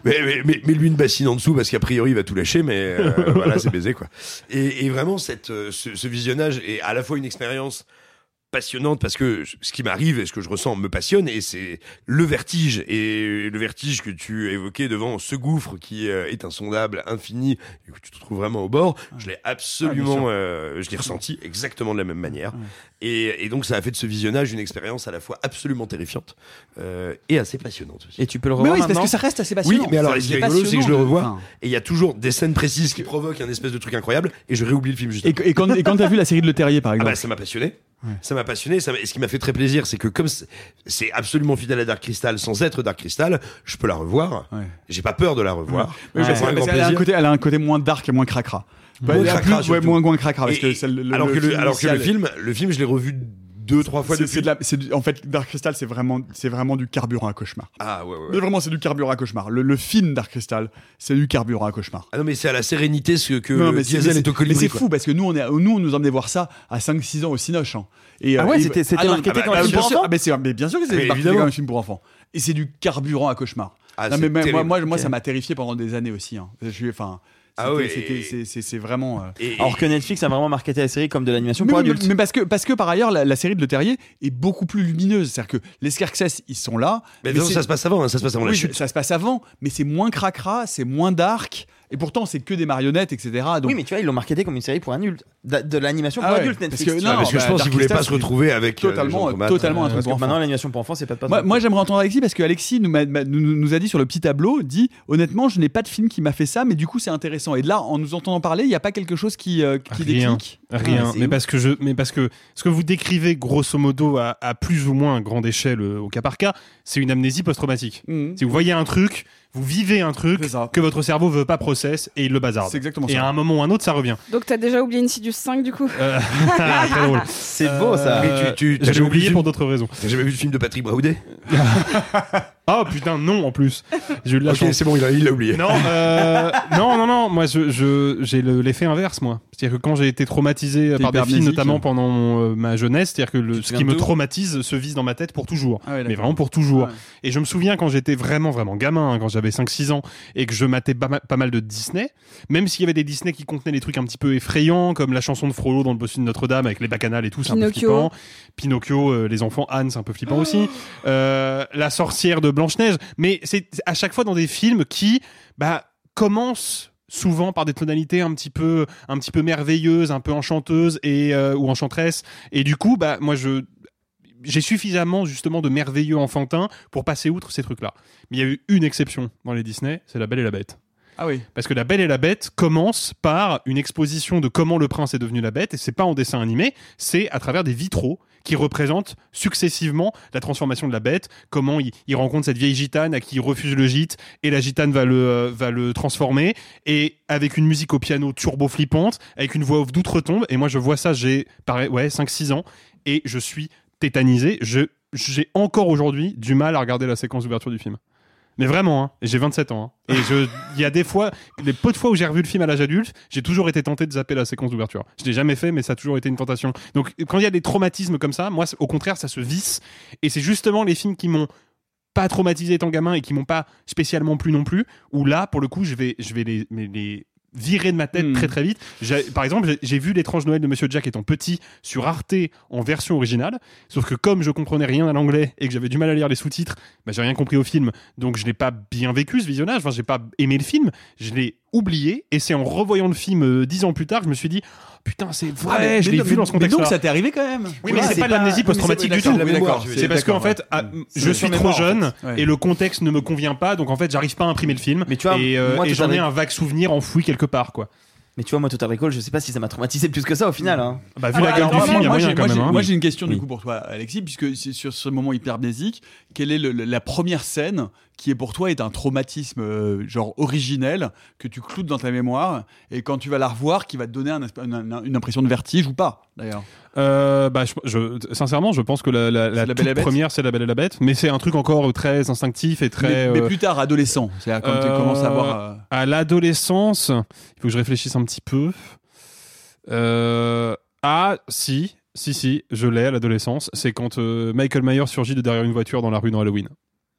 mais, mais, mais, mais lui une bassine en dessous parce qu'a priori il va tout lâcher, mais euh, voilà, c'est baisé quoi. Et, et vraiment, cette, euh, ce, ce visionnage est à la fois une expérience passionnante parce que ce qui m'arrive et ce que je ressens me passionne et c'est le vertige et le vertige que tu évoquais devant ce gouffre qui euh, est insondable, infini et que tu te trouves vraiment au bord. Je l'ai Ah, absolument, euh, je l'ai ressenti exactement de la même manière. Et, et donc ça a fait de ce visionnage une expérience à la fois absolument terrifiante euh, et assez passionnante aussi. Et tu peux le Mais revoir oui, parce que ça reste assez Oui, passionnant. mais alors, ce qui est c'est rigolo, c'est que je le revois, enfin, et il y a toujours des scènes précises qui provoquent un espèce de truc incroyable, et je réoublie le film juste Et, quand, et quand t'as vu la série de Le Terrier, par Ah exemple bah, ça m'a passionné. Ça m'a passionné. Ça m'a- et ce qui m'a fait très plaisir, c'est que comme c'est- absolument fidèle à Dark Crystal, sans être Dark Crystal, je peux la revoir. Ouais. J'ai pas peur de la revoir. Mais un grand elle, a un côté, elle a un côté moins dark et moins cracra. Moins Elle a cracra, plus- moins, moins cracra. Parce Et- que le- alors, le que le, alors que le film, le film, je l'ai revu deux, trois fois c'est- depuis. c'est de la- c'est du- en fait, Dark Crystal, c'est vraiment, c'est vraiment du carburant à cauchemar. Ah ouais, ouais. Mais vraiment, c'est du carburant à cauchemar. Le, le film Dark Crystal, c'est du carburant à cauchemar. Ah non, mais c'est à la sérénité ce que Non, mais c'est- Diesel est au colibri. Mais c'est quoi. fou parce que nous, on, est, nous, on nous emmenait voir ça à 5-6 ans au Cinoche. hein. Et, Ah euh, ouais, et- c'était- c'était marketé comme un bah, film bien pour sûr, enfants ah, mais, c'est- mais bien sûr que marketé évidemment. comme un film pour enfants. Et c'est du carburant à cauchemar. Ah, Non, c'est mais moi, moi, ça m'a terrifié pendant des années aussi. hein. Je suis, enfin, Ah et- c'est- c'est c'est vraiment. euh, Et- Alors que Netflix a vraiment marketé la série comme de l'animation mais, pour oui, mais- adultes. mais parce que, parce que par ailleurs, la, la série de Le Terrier est beaucoup plus lumineuse. C'est-à-dire que les Skeksis, ils sont là. Mais, mais non, ça se passe avant, hein, ça se passe avant la oui, chute. ça se passe avant, mais c'est moins cracra, c'est moins dark. Et pourtant, c'est que des marionnettes, etc. Donc, Oui, mais tu vois, ils l'ont marketé comme une série pour adultes. De, de l'animation pour Ah ouais, adultes, parce Netflix. que- tu non. Ah, parce que bah, je pense Dark qu'ils voulaient pas se retrouver avec euh, totalement- Thomas. totalement un truc Parce que pour maintenant, enfants. l'animation pour enfants, c'est pas de pas Moi, moi, j'aimerais entendre Alexis parce que Alexis nous, a dit sur le petit tableau, dit honnêtement, je n'ai pas de film qui m'a fait ça, mais du coup c'est intéressant. Et là, en nous entendant parler, il n'y a pas quelque chose qui, euh, qui Rien. déclique. Rien, Ah, mais ouf. parce que je, mais parce que ce que vous décrivez grosso modo à, à plus ou moins grande échelle euh, au cas par cas, c'est une amnésie post-traumatique. Mhm. Si vous voyez un truc, vous vivez un truc que votre cerveau veut pas process et il le bazarde. C'est exactement Et ça. à un moment ou un autre, ça revient. Donc t'as déjà oublié Insidious 5 du coup Euh, très drôle. C'est beau ça. Mais tu- tu- t'as J'ai oublié pour d'autres raisons. T'as jamais vu le film de Patrick Braoudet Oh putain, non en plus. J'ai eu de la Ok, chance. c'est bon, il l'a oublié. Non, euh, non, non, non. Moi, je, je- j'ai le- l'effet inverse, moi. C'est-à-dire que quand j'ai été traumatisé T'es par des films, hypermnésique. notamment pendant euh, ma jeunesse, c'est-à-dire que le, Tu te ce qui souviens me tout traumatise se vise dans ma tête pour toujours. Ah ouais, d'accord. mais vraiment pour toujours. Ouais. Et je me souviens quand j'étais vraiment, vraiment gamin, hein, quand j'avais 5-6 ans, et que je matais pas, ma- pas mal de Disney, même s'il y avait des Disney qui contenaient des trucs un petit peu effrayants, comme la chanson de Frollo dans le bossu de Notre-Dame avec les bacchanales et tout, c'est un peu Pinocchio. flippant. Pinocchio, euh, les enfants, Anne, c'est un peu flippant aussi. Euh, la sorcière de Blanche-Neige. Mais c'est à chaque fois dans des films qui, bah, commencent souvent par des tonalités un petit peu un petit peu merveilleuses un peu enchanteuses et euh, ou enchanteresses et du coup bah moi je j'ai suffisamment justement de merveilleux enfantins pour passer outre ces trucs là mais il y a eu une exception dans les Disney c'est la Belle et la Bête Ah oui. parce que La Belle et la Bête commence par une exposition de comment le prince est devenu la bête, et c'est pas en dessin animé, c'est à travers des vitraux qui représentent successivement la transformation de la bête, comment il, rencontre cette vieille gitane à qui il refuse le gîte, et la gitane va le, euh, va le transformer, et avec une musique au piano turbo flippante, avec une voix d'outre-tombe, et moi je vois ça, j'ai ouais, 5-6 ans, et je suis tétanisé, j'ai encore aujourd'hui du mal à regarder la séquence d'ouverture du film. Mais vraiment, hein. J'ai 27 ans. hein. Et il y a des fois, les peu de fois où j'ai revu le film à l'âge adulte, j'ai toujours été tenté de zapper la séquence d'ouverture. Je l'ai jamais fait, mais ça a toujours été une tentation. Donc, quand il y a des traumatismes comme ça, moi, au contraire, ça se visse. Et c'est justement les films qui m'ont pas traumatisé étant gamin et qui m'ont pas spécialement plu non plus, où là, pour le coup, je vais, je vais les virer de ma tête Hmm. très très vite. Par exemple, j'ai- j'ai vu l'étrange Noël de Monsieur Jack étant petit sur Arte en version originale, sauf que comme je comprenais rien à l'anglais et que j'avais du mal à lire les sous-titres, bah, j'ai rien compris au film, donc je n'ai pas bien vécu ce visionnage, enfin, j'ai pas aimé le film, je l'ai oublié, et c'est en revoyant le film euh, dix ans plus tard que je me suis dit, putain, c'est vrai, Ah, mais- je mais l'ai vu mais- dans ce mais contexte donc ça t'est arrivé quand même. oui, mais c'est pas de l'amnésie post-traumatique du tout. C'est parce qu'en fait, ah, je suis trop jeune et le contexte ne me convient pas, donc en fait, j'arrive pas à imprimer le film. Mais tu vois, et, euh, j'en ai un vague souvenir enfoui quelque part, quoi. Mais tu vois, moi, Total Recall, je sais pas si ça m'a traumatisé plus que ça au final. hein. Bah, vu Ah, la alors, gueule du moi, film, il y a moi, moyen j'ai- quand même. hein. Moi, j'ai une question Oui. du coup pour toi, Alexis, puisque c'est sur ce moment hypermnésique, quelle est le- le- la première scène qui est pour toi est un traumatisme euh, genre originel que tu cloutes dans ta mémoire et quand tu vas la revoir, qui va te donner un une, impression de vertige ou pas d'ailleurs. Euh, bah, je, je- sincèrement, je pense que la, toute première, c'est La Belle et la Bête, mais c'est un truc encore très instinctif et très. mais, mais euh, plus tard, adolescent, c'est quand tu commences à avoir. euh, À l'adolescence, il faut que je réfléchisse un petit peu. Ah, si, si, si, je l'ai à l'adolescence. C'est quand Michael Myers surgit de derrière une voiture dans la rue dans Halloween.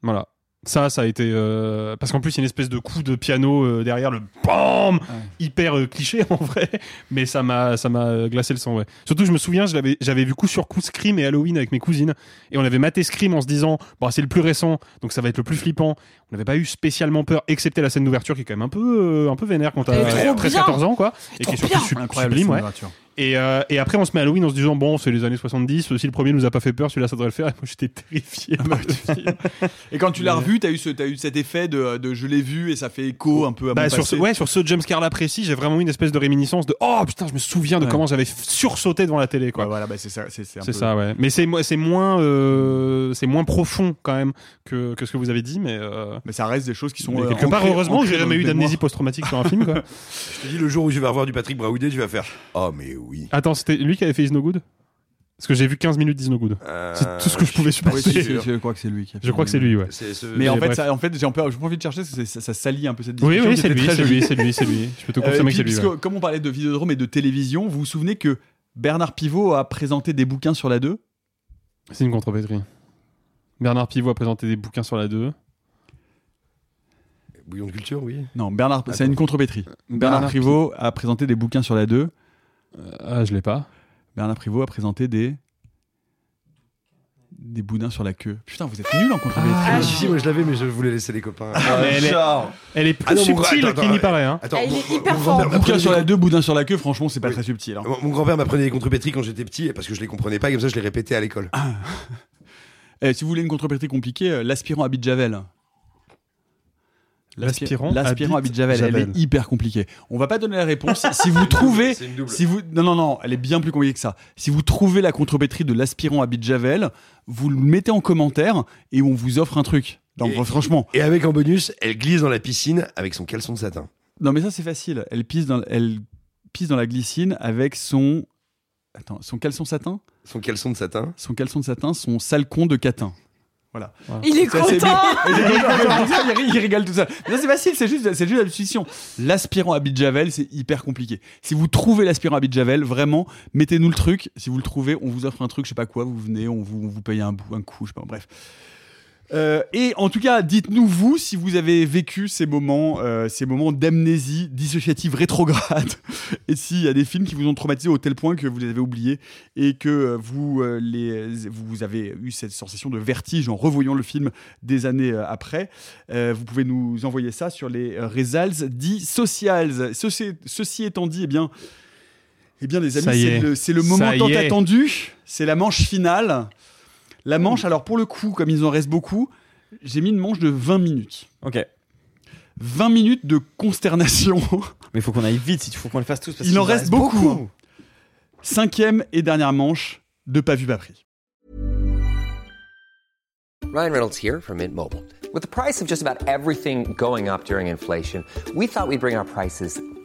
Voilà. Ça, ça a été. euh, Parce qu'en plus, il y a une espèce de coup de piano euh, derrière le BAM Hyper euh, cliché en vrai, mais ça m'a ça m'a glacé le sang, ouais. Surtout, je me souviens, j'avais vu coup sur coup Scream et Halloween avec mes cousines, et on avait maté Scream en se disant, bon, c'est le plus récent, donc ça va être le plus flippant. On n'avait pas eu spécialement peur, excepté la scène d'ouverture qui est quand même un peu, euh, un peu vénère quand t'as trop 13-14 ans, quoi, et qui est surtout sub- incroyable sublime, ouais. Et, euh, et après, on se met à Halloween en se disant, bon, c'est les années 70, si le premier nous a pas fait peur, celui-là, ça devrait le faire. Et moi, j'étais terrifié. Et quand tu l'as revu, t'as eu, ce, as eu cet effet de, de je l'ai vu et ça fait écho un peu à Bah, mon sur ce, ouais, sur ce jumpscare là précis, j'ai vraiment eu une espèce de réminiscence de oh putain, je me souviens de Ouais. comment j'avais sursauté devant la télé quoi. Ouais, voilà, bah, c'est ça. C'est peu- ça, ouais. Mais c'est moins euh, c'est moins profond quand même que, que ce que vous avez dit, mais, euh, Mais ça reste des choses qui sont. mais euh, quelque part heureusement, j'ai jamais eu d'amnésie post-traumatique sur un film quoi. Je te dis, le jour où je vais revoir du Patrick Braoudet, tu vas faire Oh, mais oui. Attends, c'était lui qui avait fait Is No Good? Parce que j'ai vu 15 minutes d'Is No Good. Euh, Euh, C'est tout ce que je pouvais Oui, supporter. je crois que c'est lui. qui a Je crois que c'est lui, ouais. ce- Mais en fait, ça, en fait, j'ai un peu, envie de chercher, parce que ça, ça salit un peu cette Oui, discussion. oui, qui c'est lui, c'est lui, c'est lui, c'est lui. Je peux te Euh, confirmer et que c'est lui. puisque- ouais. Comme on parlait de Vidéodrome et de télévision, vous vous souvenez que Bernard Pivot a présenté des bouquins sur la 2 C'est une contrepétrie. Bernard Pivot a présenté des bouquins sur la 2. Bouillon de culture, oui. Non, Bernard, c'est une contrepétrie. Bernard Bernard Pivot a présenté des bouquins sur la 2. Ah, je l'ai pas. Bernard Pivot a présenté des. Des boudins sur la queue. Putain, vous êtes nuls en contrepétrie. Ah, si, si, moi je l'avais, mais je voulais laisser les copains. mais elle est- Genre. Elle est plus Ah non, subtile qu'il n'y paraît. Hein. Attends, Elle est hyper forte. des sur la 2, boudins sur la queue, franchement, c'est pas Oui. très subtil. hein. Mon mon grand-père m'apprenait des contrepétries quand j'étais petit parce que je les comprenais pas, comme ça je les répétais à l'école. Eh, si vous voulez une contrepétrie compliquée, euh, l'aspirant à Javel. L'aspirant L'aspirant à Habit Javel, elle est hyper compliquée. On va pas donner la réponse. si vous trouvez, C'est une double. si vous, non non non, elle est bien plus compliquée que ça. Si vous trouvez la contrepétrie de l'aspirant à Javel, vous le mettez en commentaire et on vous offre un truc. Donc Et- franchement, Et avec en bonus, elle glisse dans la piscine avec son caleçon de satin. non mais ça c'est facile. Elle pisse dans, elle pisse dans la glycine avec son, attends, son caleçon satin, Son caleçon de satin. son caleçon de satin, son salcon de catin. Voilà. Il est Ça, content il, rigole, il rigole tout ça. Mais ça, c'est facile, c'est juste, c'est juste la discussion. L'aspirant à Javel, c'est hyper compliqué. Si vous trouvez l'aspirant à Javel, vraiment, mettez-nous le truc. Si vous le trouvez, on vous offre un truc, je sais pas quoi, vous venez, on vous, on vous paye un, bout, un coup, je sais pas, bref. Euh, et en tout cas, dites-nous vous si vous avez vécu ces moments, euh, ces moments d'amnésie dissociative rétrograde, et s'il y a des films qui vous ont traumatisé au tel point que vous les avez oubliés et que euh, vous euh, les, vous avez eu cette sensation de vertige en revoyant le film des années après. Vous pouvez nous envoyer ça sur les results dits socials. Ceci, ceci étant dit, eh bien, eh bien les amis, c'est est. le, moment tant attendu. C'est la manche finale. La manche, alors pour le coup, comme il en reste beaucoup, j'ai mis une manche de 20 minutes. Ok. 20 minutes de consternation. Mais il faut qu'on aille vite, il faut qu'on le fasse tous. Parce Il en nous reste beaucoup. hein. Cinquième et dernière manche de Pas vu, pas pris. Ryan Reynolds here from Mint Mobile. With the price of just about everything going up during inflation, we thought we'd bring our prices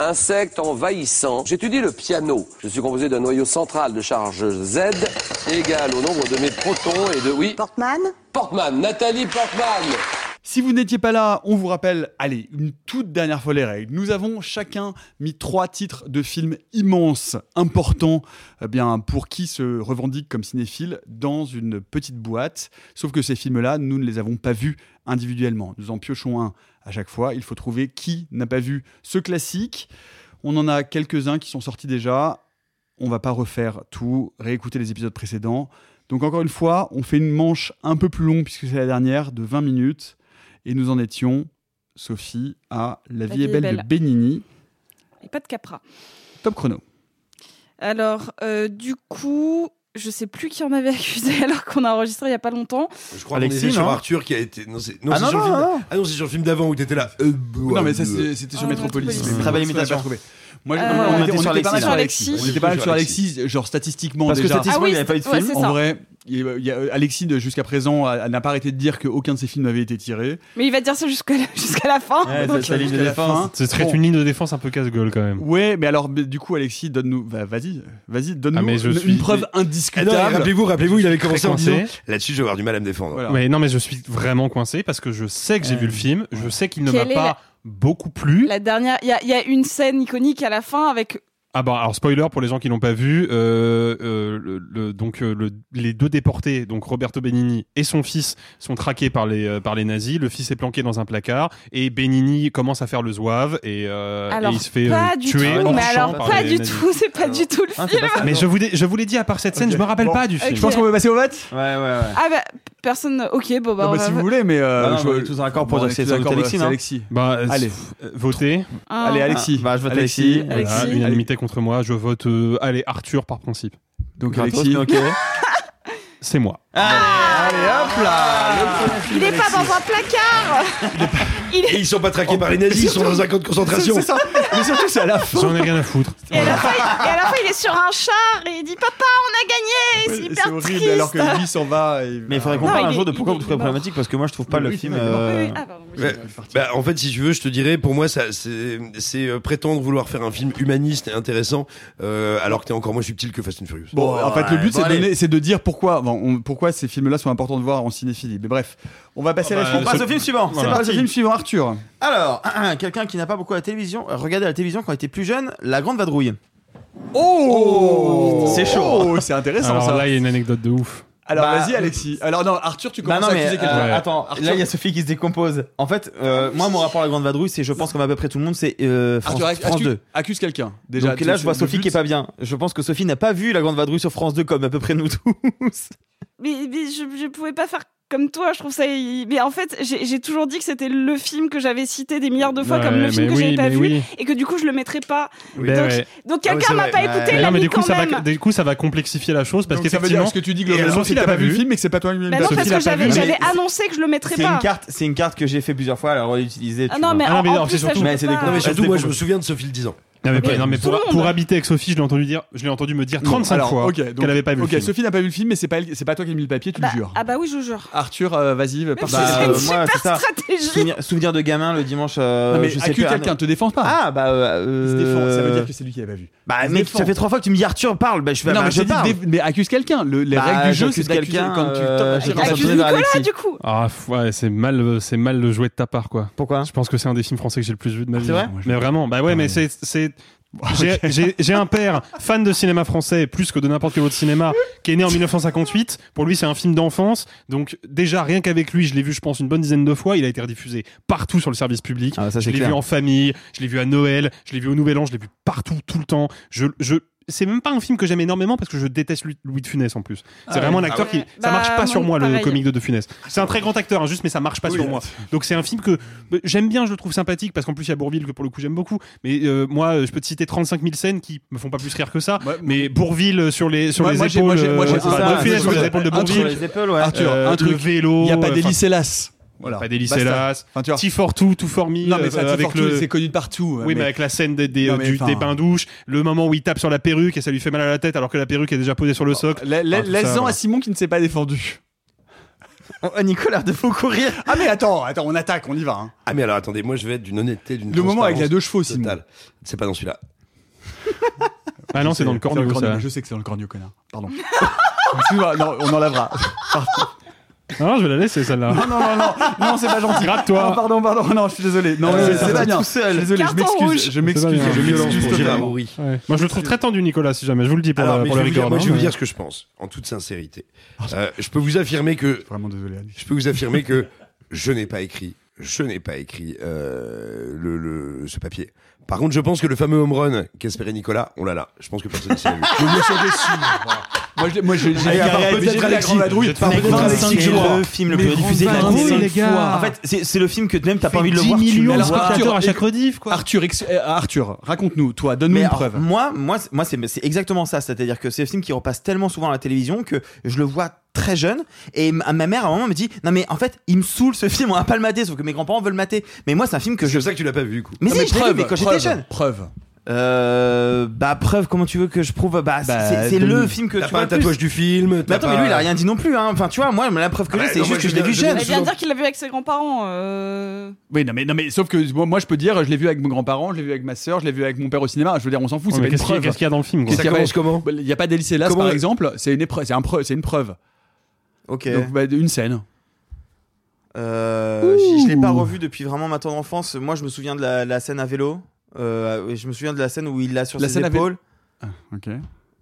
Insecte envahissant. J'étudie le piano. Je suis composé d'un noyau central de charge Z égal au nombre de mes protons et de oui. Portman Portman, Nathalie Portman. Si vous n'étiez pas là, on vous rappelle, allez, une toute dernière fois les règles. Nous avons chacun mis trois titres de films immenses, importants, eh bien, pour qui se revendique comme cinéphile dans une petite boîte. Sauf que ces films-là, nous ne les avons pas vus individuellement. Nous en piochons un à chaque fois. Il faut trouver qui n'a pas vu ce classique. On en a quelques-uns qui sont sortis déjà. On va pas refaire tout, réécouter les épisodes précédents. Donc encore une fois, on fait une manche un peu plus longue puisque c'est la dernière de 20 minutes. Et nous en étions, Sophie, à La vie, est belle, de Benigni. Et pas de Capra. Top chrono. Alors, euh, du coup, je sais plus qui en avait accusé alors qu'on a enregistré il y a pas longtemps. Je crois qu'on Alexis, était sur Arthur qui a été. Non, c'est non, Ah c'est non, sur le non, film. non. Ah non, c'est sur le film d'avant où t'étais là. Euh, Non, mais ça, euh, c'était c'était sur Ah, Metropolis. Metropolis. mais Travail on imitation. pas trouvé. Moi, Euh, on, on était, on pas mal Alexis, sur. Alexis. Alexis. On était pas mal Sur Alexis. Genre statistiquement Parce que déjà. statistiquement, Ah oui, il n'y avait pas eu de ouais, film. c'est En ça. vrai, il y a- il y a- Alexis, de- jusqu'à présent, n'a pas arrêté de dire qu'aucun de ses films n'avait été tiré. Mais il va dire ça jusqu'à la fin. Ouais, Donc, ça, ça ligne de jusqu'à la défense. fin. Ce serait Bon. une ligne de défense un peu casse-gueule quand même. Ouais, mais alors, mais du coup, Alexis, donne-nous. va- Vas-y, vas-y, donne-nous Ah, une, suis- une preuve Ah indiscutable. rappelez-vous, rappelez-vous, il avait commencé en coincé. disant là-dessus, je vais avoir du mal à me défendre. Voilà. Mais non, mais je suis vraiment coincé parce que je sais que j'ai Ouais. vu le film. Je sais qu'il ne m'a pas la- beaucoup plu. La dernière, il y a, il y a une scène iconique à la fin avec. Ah bah alors spoiler pour les gens qui l'ont pas vu, euh, euh, le, le- donc euh, le- les deux déportés, donc Roberto Benigni et son fils sont traqués par les euh, par les nazis. Le fils est planqué dans un placard et Benigni commence à faire le zouave et, euh, Alors et il se fait euh, tuer tout. hors Mais champ alors par pas les du nazis. tout. C'est pas du tout le c'est film. Mais je vous l'ai je vous l'ai dit à part cette scène, Ok. je me rappelle Bon. pas du film. Je pense qu'on va passer au vote. Ouais, ouais, ouais. Ah bah personne. Ok, bon bah. Non, on bah, va- si vous voulez, mais. euh, Bah non, je- est tous d'accord pour Bon, dire que c'est Alexis, Alexis. Bah, Allez. votez. Un- Allez, Alexis. Bah, je vote Alexis. Alexis. Voilà, Alexis. unanimité contre moi. Je vote euh, allez Arthur par principe. Donc, Gratos, Alexis. ok. C'est moi. Allez, hop là Il est pas dans un placard. Il Et ils sont pas traqués par les nazis, ils sont dans un camp de concentration. C'est ça. Mais surtout, c'est à la fin. J'en ai rien à foutre. Et à, la fin, il... et à la fin, il est sur un char et il dit Papa, on a gagné. C'est Ouais, hyper C'est horrible triste. alors que lui s'en va. et- Mais il faudrait qu'on Non, parle il un est- jour de il pourquoi est- vous il est trouvez problématique parce que moi je trouve pas le film. euh, Oui. Ah, pardon, oui. Ouais. Bah, en fait, si tu veux, je te dirais, pour moi, ça, c'est, c'est euh, prétendre vouloir faire un film humaniste et intéressant, euh, alors que t'es encore moins subtil que Fast and Furious. Bon, en fait, le but, bon, c'est, de allez. donner- c'est de dire pourquoi, bon, on- pourquoi ces films-là sont importants de voir en cinéphilie. Mais bref, on va passer Ah à bah, la On suite. passe au film suivant. C'est parti. Le film suivant, Arthur. Alors, quelqu'un qui n'a pas beaucoup à la télévision, euh, regardez la télévision quand il était plus jeune, La Grande Vadrouille. Oh C'est chaud. Oh, c'est intéressant Alors ça. là, il y a une anecdote de ouf. Alors Bah, vas-y, Alexis. Alors non, Arthur, tu Bah commences non à mais accuser quelqu'un. euh, Ouais. attends, Arthur- là il y a Sophie qui se décompose. En fait, euh, moi mon rapport à la Grande Vadrouille, c'est je pense comme à peu près tout le monde, c'est euh, France, Arthur, France accuse, 2. accuse quelqu'un. Déjà. Donc là je vois Sophie but, qui est pas bien. Je pense que Sophie n'a pas vu la Grande Vadrouille sur France 2 comme à peu près nous tous. Mais, mais je, je pouvais pas faire comme toi, je trouve ça. Mais en fait, j'ai toujours dit que c'était le film que j'avais cité des milliards de fois comme le film mais que j'avais oui, pas mais vu oui. et que du coup je le mettrais pas. Ben donc ouais. donc Ah oui, quelqu'un c'est m'a pas écouté, Mais non, mais du coup, quand ça va, du coup, ça va complexifier la chose parce Donc ça veut dire qu'effectivement, ce que tu dis Et globalement, alors, c'est que t'as pas vu le film et que c'est pas toi lui-même. Bah non, Sophie parce que pas j'avais j'avais mais- annoncé que je le mettrais pas. c'est une carte que j'ai fait plusieurs fois, alors. Ah non, mais Ah non, mais c'est surtout- Mais pas. Mais Ouais, surtout, moi, je me souviens de Sophie le 10 ans. Non mais, non, pour, habiter avec Sophie, je l'ai entendu dire, je l'ai entendu me dire 35 Alors, fois qu'elle avait pas vu le film. Sophie n'a pas vu le film, mais c'est pas elle- c'est pas toi qui as mis le papier, tu Bah, le jures. ah bah oui, je jure. Arthur, euh, vas-y. Bah, c'est une euh, moi, c'est ça. super stratégie. Souvenir, souvenir de gamin le dimanche. euh, non mais je sais accuse plus, quelqu'un, te défense pas. Ah bah. euh, Il se défend, ça veut euh, dire que c'est lui qui l'avait pas vu. Bah mec, ça fait trois fois que tu me dis Arthur parle, bah je fais non, bah, mais je parle. mais accuse quelqu'un. Le- Les Bah, règles du jeu, c'est quelqu'un, quand tu euh, Accuse Nicolas, du coup. Ah ouais, c'est mal, c'est mal le jouet de ta part quoi. Pourquoi? Je pense que c'est un des films français que j'ai le plus vu de ma vie. C'est vrai? Mais vraiment, bah ouais, mais c'est, j'ai, un père fan de cinéma français plus que de n'importe quel autre cinéma qui est né en 1958. Pour lui, c'est un film d'enfance. Donc déjà, rien qu'avec lui, je l'ai vu, je pense, une bonne dizaine de fois. Il a été rediffusé partout sur le service public. Ah, ça, je l'ai vu en famille, je l'ai vu à Noël, je l'ai vu au Nouvel An, je l'ai vu partout, tout le temps. Je, je, c'est même pas un film que j'aime énormément parce que je déteste Louis de Funès en plus. C'est ah vraiment un acteur ah qui ça marche bah, pas sur moi le comique de de Funès. Ah, c'est un très grand acteur hein, juste mais ça marche pas sur moi. Donc c'est un film que bah, j'aime bien, je le trouve sympathique parce qu'en plus il y a Bourville que pour le coup j'aime beaucoup. Mais euh, moi euh, je peux te citer 35 000 scènes qui me font pas plus rire que ça. mais Bourville euh, sur les sur moi, les moi épaules, moi, moi euh, ça, de Funès sur les épaules de Bourville, euh, Arthur, un truc vélo, il y a pas d'Hélice hélas. Voilà. Pas des Lasses, T for Two, Two for Non, mais euh, ça, c'est connu de partout. Oui, mais... avec la scène des, des, du, des bains douches, le moment où il tape sur la perruque et ça lui fait mal à la tête alors que la perruque est déjà posée sur le oh, socle. La, la, ah, à Simon qui ne s'est pas défendu. Nicolas de faut courir. Ah mais attends, attends, on attaque, on y va. Hein. Ah mais alors attendez, moi je vais être d'une honnêteté, d'une. Le moment avec les deux chevaux, Simon. C'est pas dans celui-là. ah non, c'est dans le corneau. Je sais que c'est dans le corneau, connard. Pardon. non, on enlèvera. Non, je vais la laisser celle-là. Non, non, non, non, c'est pas gentil. Gratte-toi. pardon, pardon, non, je suis désolé. Non, ah, c'est pas bien. Je désolé, je m'excuse. Je m'excuse. Je m'excuse totalement. Moi, je le trouve très tendu, Nicolas, si jamais. Je vous le dis pour, la, pour le record. Moi, je vais vous hein. dire ce que je pense, en toute sincérité. Ah, euh, je peux vous affirmer que. Vraiment désolé, Je peux vous affirmer que je n'ai pas écrit, je n'ai pas écrit euh, le, ce papier. Par contre, je pense que le fameux home run qu'espérait Nicolas, on l'a là. Je pense que personne ne s'est vu. Je me suis déçu. Moi, moi j'ai peut-être Alexis. Par contre, Alexis, je crois. le film le plus diffusé de l'année. En fait, c'est le film que même t'as pas envie de le voir. 10 millions de spectateurs à chaque rediff, quoi. Arthur, euh, Arthur, raconte-nous, toi, donne-nous une preuve. Moi, moi, moi, c'est exactement ça. C'est-à-dire que c'est un film qui repasse tellement souvent à la télévision que je le vois très jeune. Et ma mère à un moment me dit non mais en fait il me saoule ce film on va pas le mater sauf que mes grands-parents veulent le mater. Mais moi c'est un film que je c'est ça que tu l'as pas vu du coup. mais, si, preuve, mais quand j'étais jeune. preuve. Euh, bah preuve comment tu veux que je prouve bah, bah c'est le film que tu vois pas un tatouage du film mais attends mais lui il a rien dit non plus hein. enfin tu vois moi la preuve que ah j'ai c'est juste que je l'ai vu jeune. il vient de dire qu'il l'a vu avec ses grands-parents euh... oui non mais, non mais sauf que moi, je peux dire je l'ai vu avec mes grands-parents je l'ai vu avec ma soeur je l'ai vu avec mon père au cinéma je veux dire on s'en fout c'est qu'est-ce qu'il y a dans le film comment il n'y a pas d'Elysée Las par exemple c'est une épreuve c'est une preuve. Ok. Donc, bah, une scène. Euh, je je l'ai pas revu depuis vraiment ma tendre enfance. Moi, je me souviens de la, scène à vélo. Euh, je me souviens de la scène où il l'a sur la ses épaules. Ah, ok.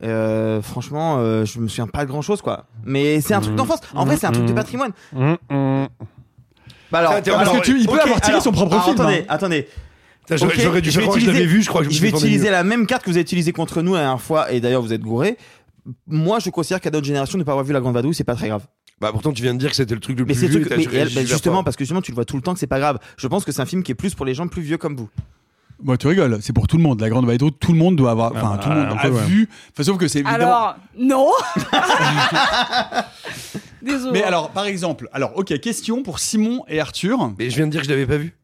Euh, franchement, je me souviens pas de grand chose, quoi. Mais c'est un truc d'enfance. En vrai, c'est un truc de patrimoine. Bah, alors, ah, il peut avoir tiré son propre film. Attendez, hein. attendez. J'aurais je, vu, je vais utiliser la même carte que vous avez utilisée contre nous la dernière fois, et d'ailleurs vous êtes gouré moi, je considère qu'à d'autres générations, ne pas avoir vu la grande vadrouille, c'est pas très grave. Bah pourtant tu viens de dire que c'était le truc le mais plus vieux. Truc, mais elle, bah, justement parce que justement tu le vois tout le temps que c'est pas grave. Je pense que c'est un film qui est plus pour les gens plus vieux comme vous. Moi, tu rigoles, c'est pour tout le monde. La Grande Vadrouille, tout le monde doit avoir, ah, enfin, bah, tout le monde a peu, vu. Ouais. Enfin, sauf que c'est évidemment. Alors, non. Désolé. Mais alors, par exemple, alors, ok, question pour Simon et Arthur. Mais je viens de dire que je l'avais pas vu.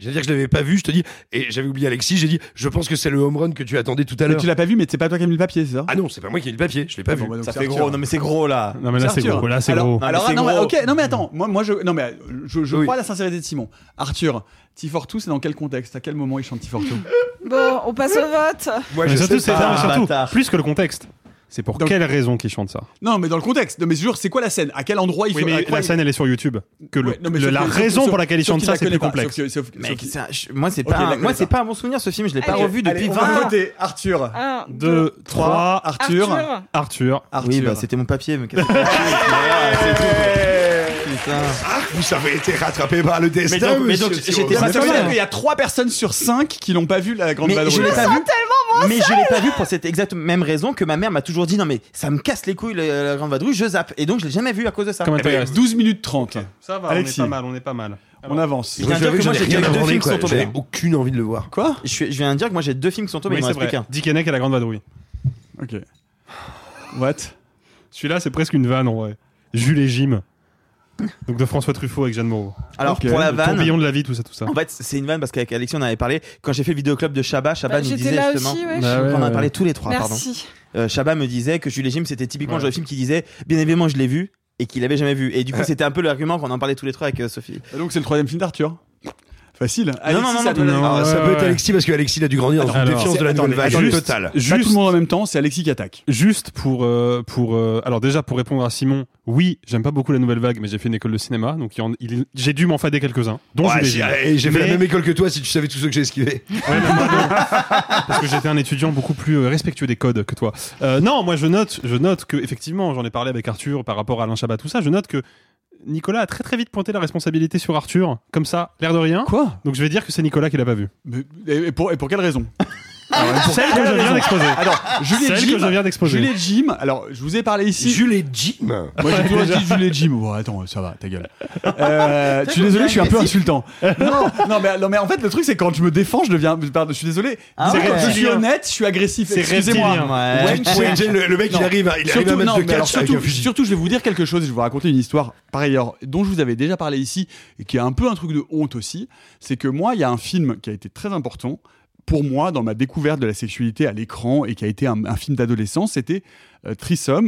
J'allais dire que je l'avais pas vu, je te dis, et j'avais oublié Alexis, j'ai dit, je pense que c'est le home run que tu attendais tout à l'heure. Tu l'as pas vu, mais c'est pas toi qui as mis le papier, c'est ça? Ah non, c'est pas moi qui ai mis le papier, je l'ai pas ah vu. Bah ça fait gros, non mais c'est gros là. Non mais là c'est gros, là c'est gros. Alors, ah non, mais, ok, non mais attends, moi, moi je, non mais je, crois à la sincérité de Simon. Arthur, Tifortou, c'est dans quel contexte? À quel moment il chante Tifortou? Bon, on passe au vote. Moi, ouais, je surtout, sais pas, surtout, ah, plus que le contexte. C'est pour dans quelle le... raison qu'il chante ça Non, mais dans le contexte. Non, mais jure, c'est quoi la scène? À quel endroit il oui, faut... mais La scène, elle est sur YouTube. Que le... ouais, non, le, la que, raison pour laquelle il chante ça, c'est plus pas, complexe. Sauf que, sauf, Mec, ça, je... moi, c'est okay, pas, un... pas à mon souvenir ce film. Je l'ai pas revu depuis 20 ans. Voter. Arthur. 1, 2, 3. Arthur. Arthur. Arthur. Oui, bah, c'était mon papier. Ah, vous avez été rattrapé par le destin. Mais donc, mais donc j'étais pas Il y a 3 personnes sur 5 qui n'ont pas vu la grande vadrouille. Je l'ai pas vu mais je l'ai pas vu pour cette exacte même raison que ma mère m'a toujours dit non mais ça me casse les couilles la, grande vadrouille, je zappe. Et donc je l'ai jamais vu à cause de ça. Comment 12 eh ben, minutes 30. Ça va, on est pas mal, on est pas mal. On avance. Je viens de dire que moi, j'ai deux films qui sont tombés. J'avais aucune envie de le voir. Quoi Je, viens de dire que moi j'ai deux films qui sont tombés, mais il m'en reste plus. Dick à la grande vadrouille. Ok. What? Celui-là, c'est presque une vanne en vrai. Jules et Jim. Donc de François Truffaut avec Jeanne Moreau. Alors okay. pour la vanne, tourbillon de la vie, tout ça, tout ça. En fait, c'est une vanne parce qu'avec Alexis on en avait parlé. Quand j'ai fait le vidéoclub de Chabat, Chabat bah, nous disait là justement, aussi, ouais, bah, on en a parlé tous les trois. Pardon. Euh, me disait que Jules et Jim c'était typiquement le genre de film qui disait, bien évidemment je l'ai vu et qu'il avait jamais vu. Et du coup c'était un peu l'argument qu'on en parlait tous les trois avec euh, Sophie. Et donc c'est le troisième film d'Arthur. Facile. Hein. non, non, non, ça, non, ah, ça peut être Alexis parce qu'Alexis a dû grandir dans une de la nouvelle vague totale. Juste, tout le monde en même temps, c'est Alexis qui attaque. Juste pour, euh, pour euh, alors déjà pour répondre à Simon, oui, j'aime pas beaucoup la nouvelle vague, mais j'ai fait une école de cinéma, donc j'ai dû m'en fader quelques-uns. Dont ouais, eh, j'ai fait la même école que toi, si tu savais tout ce que j'ai esquivé. Parce que j'étais un étudiant beaucoup plus euh, respectueux des codes que toi. Non, moi je note, je note que effectivement, j'en ai parlé avec Arthur par rapport à Alain Chabat, tout ça. Je note que Nicolas a très très vite pointé la responsabilité sur Arthur, comme ça, l'air de rien. Quoi? Donc je vais dire que c'est Nicolas qui l'a pas vu. Pour, et pour quelle raison? Celle que je viens d'exposer. Alors, Julie et Celle Jim. que je viens d'exposer. Jim. Alors, je vous ai parlé ici. Jules et Jim. Moi, j'ai toujours dit Jules et Jim. Bon, attends, ça va, ta gueule. Euh, je suis désolé, je suis un peu insultant. Non, non, mais, non, mais en fait, le truc, c'est quand je me défends, je deviens. Pardon, je suis désolé. Ah C'est ouais. je suis honnête, je suis agressif. C'est Excusez-moi. Ouais. Le, le mec, Non. il arrive, à- il arrive à Surtout, mettre non, catch surtout, surtout, je vais vous dire quelque chose et je vais vous raconter une histoire, par ailleurs, dont je vous avais déjà parlé ici, et qui est un peu un truc de honte aussi. C'est que moi, il y a un film qui a été très important pour moi dans ma découverte de la sexualité à l'écran et qui a été un, un film d'adolescence. C'était euh,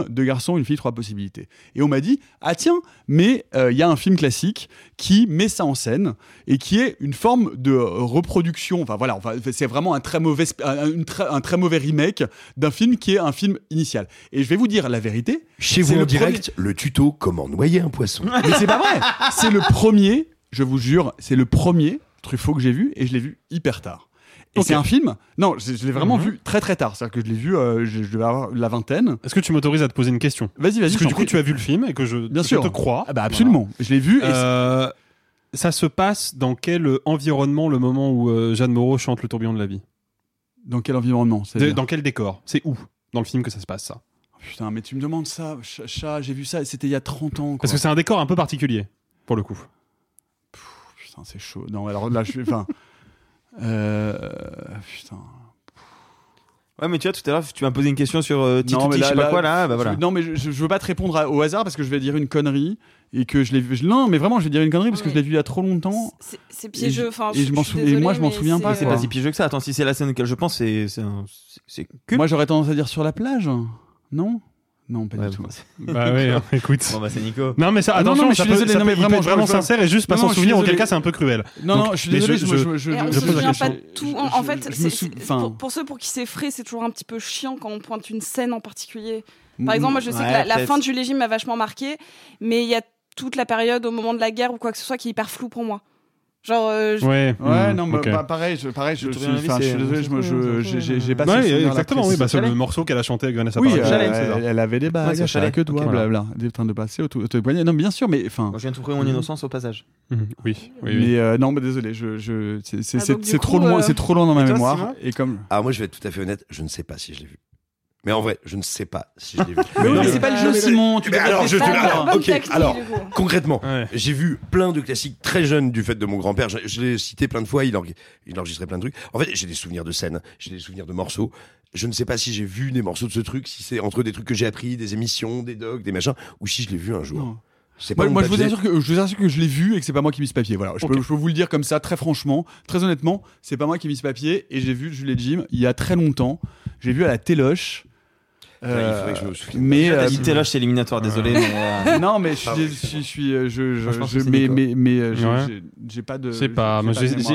deux garçons, une fille, trois possibilités. Et on m'a dit, ah tiens, mais euh, il y a un film classique qui met ça en scène et qui est une forme de euh, reproduction. Enfin voilà, enfin, c'est vraiment un très mauvais, un, une très- un très mauvais remake d'un film qui est un film initial. Et je vais vous dire la vérité. Chez vous en le direct, le tuto comment noyer un poisson. mais c'est pas vrai. C'est le premier, je vous jure, c'est le premier Truffaut que j'ai vu et je l'ai vu hyper tard. Et c'est un film. Non, je, je l'ai vraiment Mhm. vu très très tard. C'est-à-dire que je l'ai vu, euh, je, je devais avoir la vingtaine. Est-ce que tu m'autorises à te poser une question? Vas-y, vas-y. Parce que du coup, tu as vu le film et que je, Bien sûr. te crois. Ah bah absolument. Je l'ai vu. et Euh, ça se passe dans quel environnement le moment où euh, Jeanne Moreau chante le tourbillon de la vie? Dans quel environnement De- Dans quel décor? C'est où? Dans le film que ça se passe ça? Putain, mais tu me demandes ça, ch- chat. J'ai vu ça. C'était il y a 30 ans. Quoi. Parce que c'est un décor un peu particulier pour le coup. Putain, c'est chaud. Non, alors là, je suis. Euh, putain. Ouais, mais tu vois, tout à l'heure, tu m'as posé une question sur euh, Titi, Non, mais je là- sais pas là- quoi là. Bah voilà. Je- Non, mais je, je veux pas te répondre à- au hasard parce que je vais dire une connerie et que je l'ai vu. je- Non, mais vraiment, je vais dire une connerie parce que je l'ai vu il y a trop longtemps. C'est- piégeux. Enfin, et je suis moi, je m'en souviens pas, c'est pas si piégeux que ça. Attends, si c'est la scène auquel je pense, c'est. Moi, j'aurais tendance à dire sur la plage. Non? Non, pas Ouais, du tout. Bah oui, hein, écoute. Bon bah c'est Nico. Non mais ça, Ah non, attention, non, mais je suis désolé, ça non, peut- mais il peut vraiment, être vraiment sincère et juste pas Non, s'en non, souvenir, auquel cas c'est un peu cruel. Non, Donc, non, je suis désolé, je- je, je, je- on je se pose la souvient question. pas de tout. En, fait, sou- pour, pour ceux pour qui c'est frais, c'est toujours un petit peu chiant quand on pointe une scène en particulier. Par Mm, exemple, moi, je sais ouais, que la, fin de Jules et Jim m'a vachement marqué, mais il y a toute la période au moment de la guerre ou quoi que ce soit qui est hyper flou pour moi. Genre, euh, je- Ouais. Ouais, hmm, non, mais ok. bah, pareil, je, pareil, je, Le suis, de je suis désolé, je, me- je, j'ai- pas Ouais, exactement, oui, bah, c'est le morceau qu'elle a chanté avec Vanessa Oui, Paradis. elle, ça. elle, elle avait des Ouais, bagues, à Chalet. que doigts, Ok. blabla, des trains de passer autour des poignets. Non, bien sûr, mais enfin. Je viens de trouver mon innocence au passage. Mhm, Oui, oui, oui. Mais euh, non, mais désolé, je, je, c'est c'est- Ah, trop loin, euh, c'est trop loin dans ma toi, mémoire. Et comme. Alors moi, je vais être tout à fait honnête, je ne sais pas si je l'ai vu. Mais en vrai, je ne sais pas si je l'ai vu. Mais mais c'est pas le jeu, mais- Simon. Tu mais alors, je te alors, ok, concrètement, Ouais. j'ai vu plein de classiques très jeunes du fait de mon grand-père. Je, je l'ai cité plein de fois, il, enregistrait plein de trucs. En fait, j'ai des souvenirs de scènes, j'ai des souvenirs de morceaux. Je ne sais pas si j'ai vu des morceaux de ce truc, si c'est entre des trucs que j'ai appris, des émissions, des docs, des machins, ou si je l'ai vu un jour. Non. C'est pas Moi, je, vous assure que, je vous assure que je l'ai vu et que c'est pas moi qui ai mis ce papier. Voilà, je, peux, Ok. je peux vous le dire comme ça, très franchement, très honnêtement, c'est pas moi qui ai mis ce papier et j'ai vu Jules et Jim il y a très longtemps. J'ai vu à la Téloche. Il faudrait que je me souvienne. mais euh, dit Téloche, c'est éliminatoire, désolé. mais, euh, non, mais je je suis, je suis, euh, je, je, mais, mais, mais, euh, j'ai- Ouais. pas de. Je sais pas,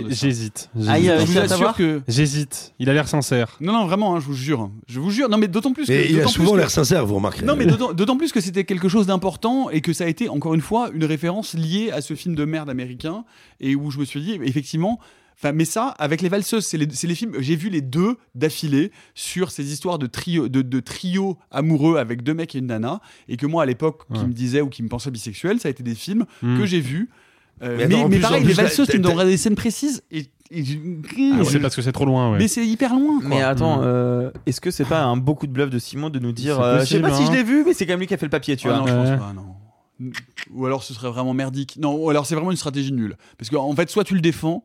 j'hésite. Ah, que. J'hésite. Il a l'air sincère. Non, non, vraiment, hein, je vous jure. Je vous jure. Non, mais d'autant plus il a souvent l'air que- sincère, vous remarquerez. Non, mais d'autant d'autant plus que c'était quelque chose d'important et que ça a été, encore une fois, une référence liée à ce film de merde américain et où je me suis dit, effectivement. Enfin, mais ça, avec les valseuses, c'est les, films. J'ai vu les deux d'affilée sur ces histoires de trio, de, de trio amoureux avec deux mecs et une nana, et que moi à l'époque, qui me disait ou qui me pensait bisexuel, ça a été des films Hmm. que j'ai vus. Euh, Mais mais, plus- pareil, les valseuses, tu me donneras des scènes précises et, et- Ah, c'est parce que c'est trop loin, ouais. mais c'est hyper loin. Quoi. Mais attends, Mm. euh, est-ce que c'est pas un beaucoup de bluff de Simon de nous dire euh, Je sais pas si hein. je l'ai vu, mais c'est quand même lui qui a fait le papier, tu Ah vois. non, je pense pas, non. Ou alors ce serait vraiment merdique. Non, ou alors c'est vraiment une stratégie nulle. Parce qu'en en fait, soit tu le défends.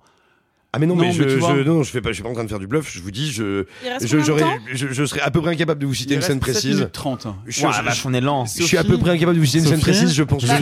Ah mais non, Non, mais, mais je, tu vois- je- non, je fais pas, je suis pas en train de faire du bluff. Je vous dis, je, serais à peu près incapable de vous citer il une reste scène 7 précise. minutes 30. Je, la vache, on est lent. je suis à peu près incapable de vous citer une scène Sophie précise. Je pense. Bah,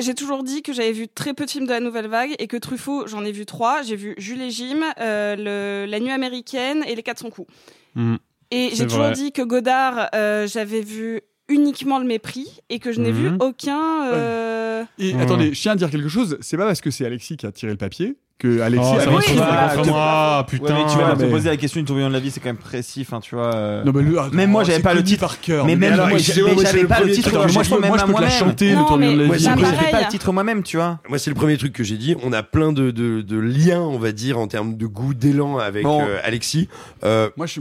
J'ai toujours dit que j'avais vu très peu de films de la nouvelle vague et que Truffaut, j'en ai vu trois. J'ai vu Jules et Jim, euh, le- La Nuit américaine et Les Quatre son coup. Hmm. Et j'ai toujours dit que Godard, euh, j'avais vu uniquement le mépris et que je n'ai vu Mhm. aucun. euh, Et attendez, je tiens à dire quelque chose. C'est pas parce que c'est Alexis qui a tiré le papier que Alexis. Oh, ça oui, faire voilà, contre c'est moi, Ouais, putain. mais tu vas mais- me poser la question du tourbillon de la vie, c'est quand même précis, enfin, tu vois. euh, Non, mais lui, attends, Même moi, j'avais pas le titre. par cœur. Mais même alors, moi, j'avais pas le titre. Moi, je dit, même à peux te la moi-même. chanter, le tourbillon de mais la Moi, vie. c'est Moi, le je premier- savais pas le titre moi-même, tu vois. Moi, c'est le premier truc que j'ai dit. On a plein de, liens, on va dire, en termes de goût, d'élan avec euh, Alexis. Euh, Moi, si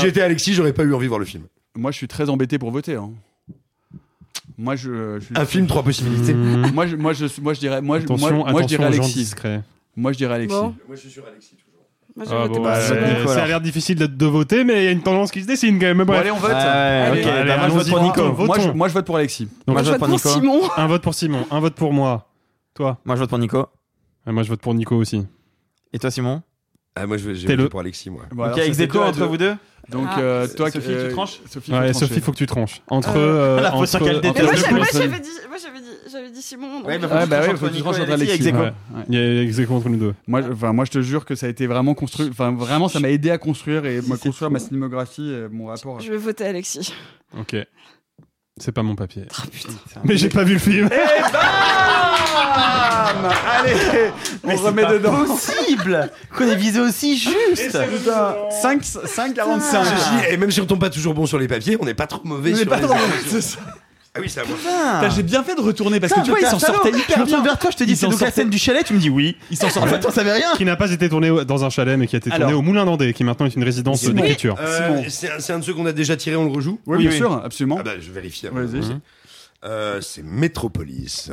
j'étais Alexis, j'aurais pas eu envie de voir le film. Moi, je suis très embêté pour voter. Hein. Moi, je, je, Un film, trois possibilités. Moi, je, moi, je, moi, je dirais, moi, attention, Alexis. Moi, je dirais Alexis. Moi, je suis sur Alexis toujours. Moi, ah, bah, ça a l'air difficile de, de voter, mais il y a une tendance qui se dessine quand même. Bon, allez, on vote. Moi, je vote pour Nico. Je, vote pour Alexis. Moi, je, vote pour, Simon. Un vote pour Simon. Un vote pour moi. Toi. Moi, je vote pour Nico. Moi, je vote pour Nico aussi. Et toi, Simon? Ah, moi, je vais le... pour Alexis, moi. Bon, ok, ex entre vous deux donc ah, euh, toi, Sophie, euh, tu tranches Sophie, ouais, Sophie, faut que tu tranches. Euh, entre. Euh, ah, entre, entre, entre moi, j'avais dit, moi j'avais dit, dit Simon. Donc... Ouais, bah, faut ouais, faut que tu tranches entre Alexis. Alexis. Ouais, Il y a exéco entre nous deux. Moi, enfin, moi, je te jure que ça a été vraiment construit. Enfin, vraiment, ça m'a aidé à construire et moi, construire ma cinémographie, mon rapport. Je vais voter Alexis. Ok. C'est pas mon papier. Ah, mais j'ai pas vu le film. Et bam Allez, on mais remet dedans. possible qu'on ait visé aussi juste. 5,45. Ah. Et même si on tombe pas toujours bon sur les papiers, on n'est pas trop mauvais sur pas les trop... C'est ça. Ah oui, c'est à J'ai bien fait de retourner parce que tu vois, ils s'en sortaient hyper bien. vers toi, je te dis, c'est donc la scène du chalet, tu me dis oui. Ils s'en En sortaient. fait, rien. qui n'a pas été tourné dans un chalet, mais qui a été tourné au Moulin d'Andé, qui maintenant est une résidence d'écriture. Euh, c'est un- de ceux qu'on a déjà tiré, on le rejoue Oui, bien sûr, absolument. Ah bah, je vérifie. Mhm. Euh, c'est Métropolis.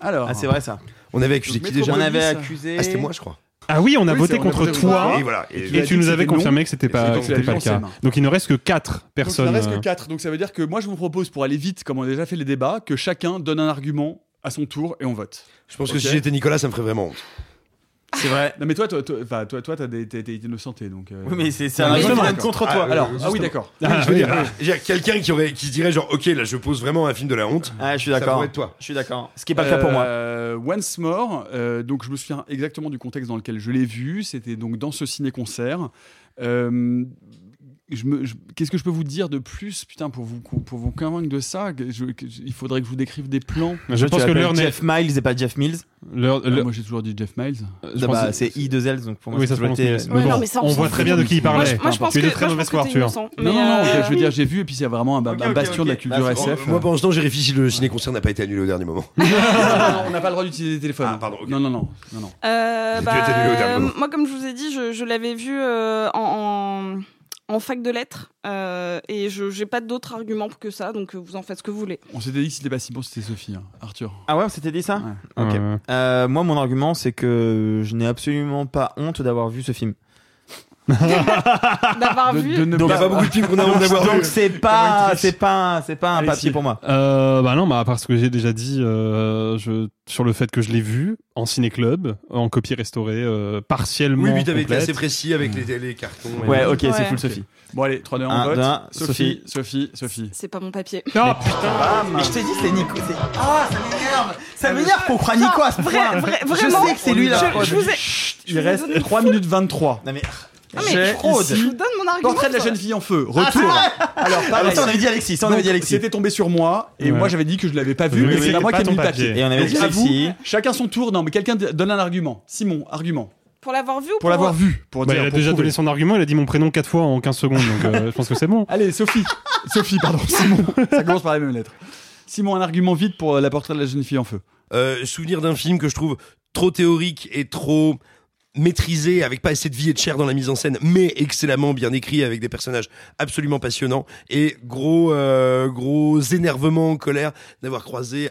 Alors, Ah, c'est vrai ça. On avait accusé qui déjà On avait accusé. Ah, c'était moi, je crois. Ah oui, on a voté contre toi. Et, tu nous avais confirmé que c'était pas, pas le cas. Donc il ne reste que 4 personnes. Il ne reste que euh. 4. Donc ça veut dire que moi je vous propose pour aller vite, comme on a déjà fait les débats, que chacun donne un argument à son tour et on vote. Je pense que si j'étais Nicolas, ça me ferait vraiment honte. C'est vrai. Non, mais toi, toi, toi, enfin, toi, toi, t'as été innocenté, donc. Euh, oui, mais c'est un Oui, argument contre ah, toi. Ah, Alors, ah oui, d'accord. Ah, ah, je veux dire, quelqu'un qui aurait, qui dirait genre, ok, là, je pose vraiment un film de la honte. Ah, je suis d'accord. toi. Je suis d'accord. Ce qui n'est pas le cas pour moi. Euh, Once More, donc je me souviens exactement du contexte dans lequel je l'ai vu. C'était donc dans ce ciné-concert je je, qu'est-ce que je peux vous dire de plus, putain, pour vous, pour vous convaincre de ça? Je, Il faudrait que je vous décrive des plans. Je, je pense que l'heure Jeff Miles et pas Jeff Mills. Ah, moi, j'ai toujours dit Jeff Miles. Ah, bah, c'est I2L, donc pour moi, oui, ça se était... mais euh, bon, non, mais ça, on, voit très bien de qui il parlait. Moi, je, moi, tu es de très mauvaise foi, Arthur. Non, non, non, euh, je veux dire, j'ai vu, et puis c'est vraiment un, bastion de la culture SF. Moi, pendant ce temps, j'ai réfléchi, le ciné-concert n'a pas été annulé au dernier moment. On n'a pas le droit d'utiliser des téléphones. Ah, non, non, non. Euh, bah, moi, comme je vous ai dit, je l'avais vu en en fac de lettres euh, et je n'ai pas d'autres arguments que ça, donc euh, vous en faites ce que vous voulez. On s'était dit que c'était pas si bon, c'était Sophie. Hein. Arthur. Ah ouais, on s'était dit ça euh, moi, mon argument, c'est que je n'ai absolument pas honte d'avoir vu ce film d'avoir vu. De, de ne pas, beaucoup de films qu'on a envie d'avoir Donc c'est pas, c'est pas, c'est pas un papier pour moi. Euh, bah non, bah, parce que j'ai déjà dit euh, sur le fait que je l'ai vu en ciné-club, en copie restaurée, euh, partiellement. Oui, oui, t'avais été assez précis avec les, cartons. Ouais, ok, c'est full Sophie. Bon, allez, 3, 2, 1, vote. Sophie, Sophie, Sophie. C'est pas mon papier. Non, oh, putain, ah, Mais je t'ai dit, c'est Nico. Ah, ça m'énerve Ça ah, m'énerve qu'on croit Nico à ce point. Vraiment Je sais que c'est lui là. Il reste 3 minutes 23. Non, mais ah, je. Portrait de la jeune fille en feu. Ah, Retour. Alors, ah, ça, on avait dit Alexis. Ça, on avait dit Alexis. C'était tombé sur moi. Et moi, j'avais dit que je l'avais pas vu. Mais c'est pas moi qui ai mis le papier. Et on avait dit Alexis. Chacun son tour. Non, mais quelqu'un donne un argument. Simon, argument. Pour l'avoir vu ou Pour l'avoir vu. Pour bah, dire, il a déjà donné son argument, il a dit mon prénom 4 fois en 15 secondes, donc euh, je pense que c'est bon. Allez, Sophie. Sophie, pardon, Simon. Ça commence par la même lettre. Simon, un argument vite pour euh, la portrait de la jeune fille en feu. Euh, souvenir d'un film que je trouve trop théorique et trop maîtrisé, avec pas assez de vie et de chair dans la mise en scène, mais excellemment bien écrit, avec des personnages absolument passionnants. Et gros, euh, gros énervement, colère d'avoir croisé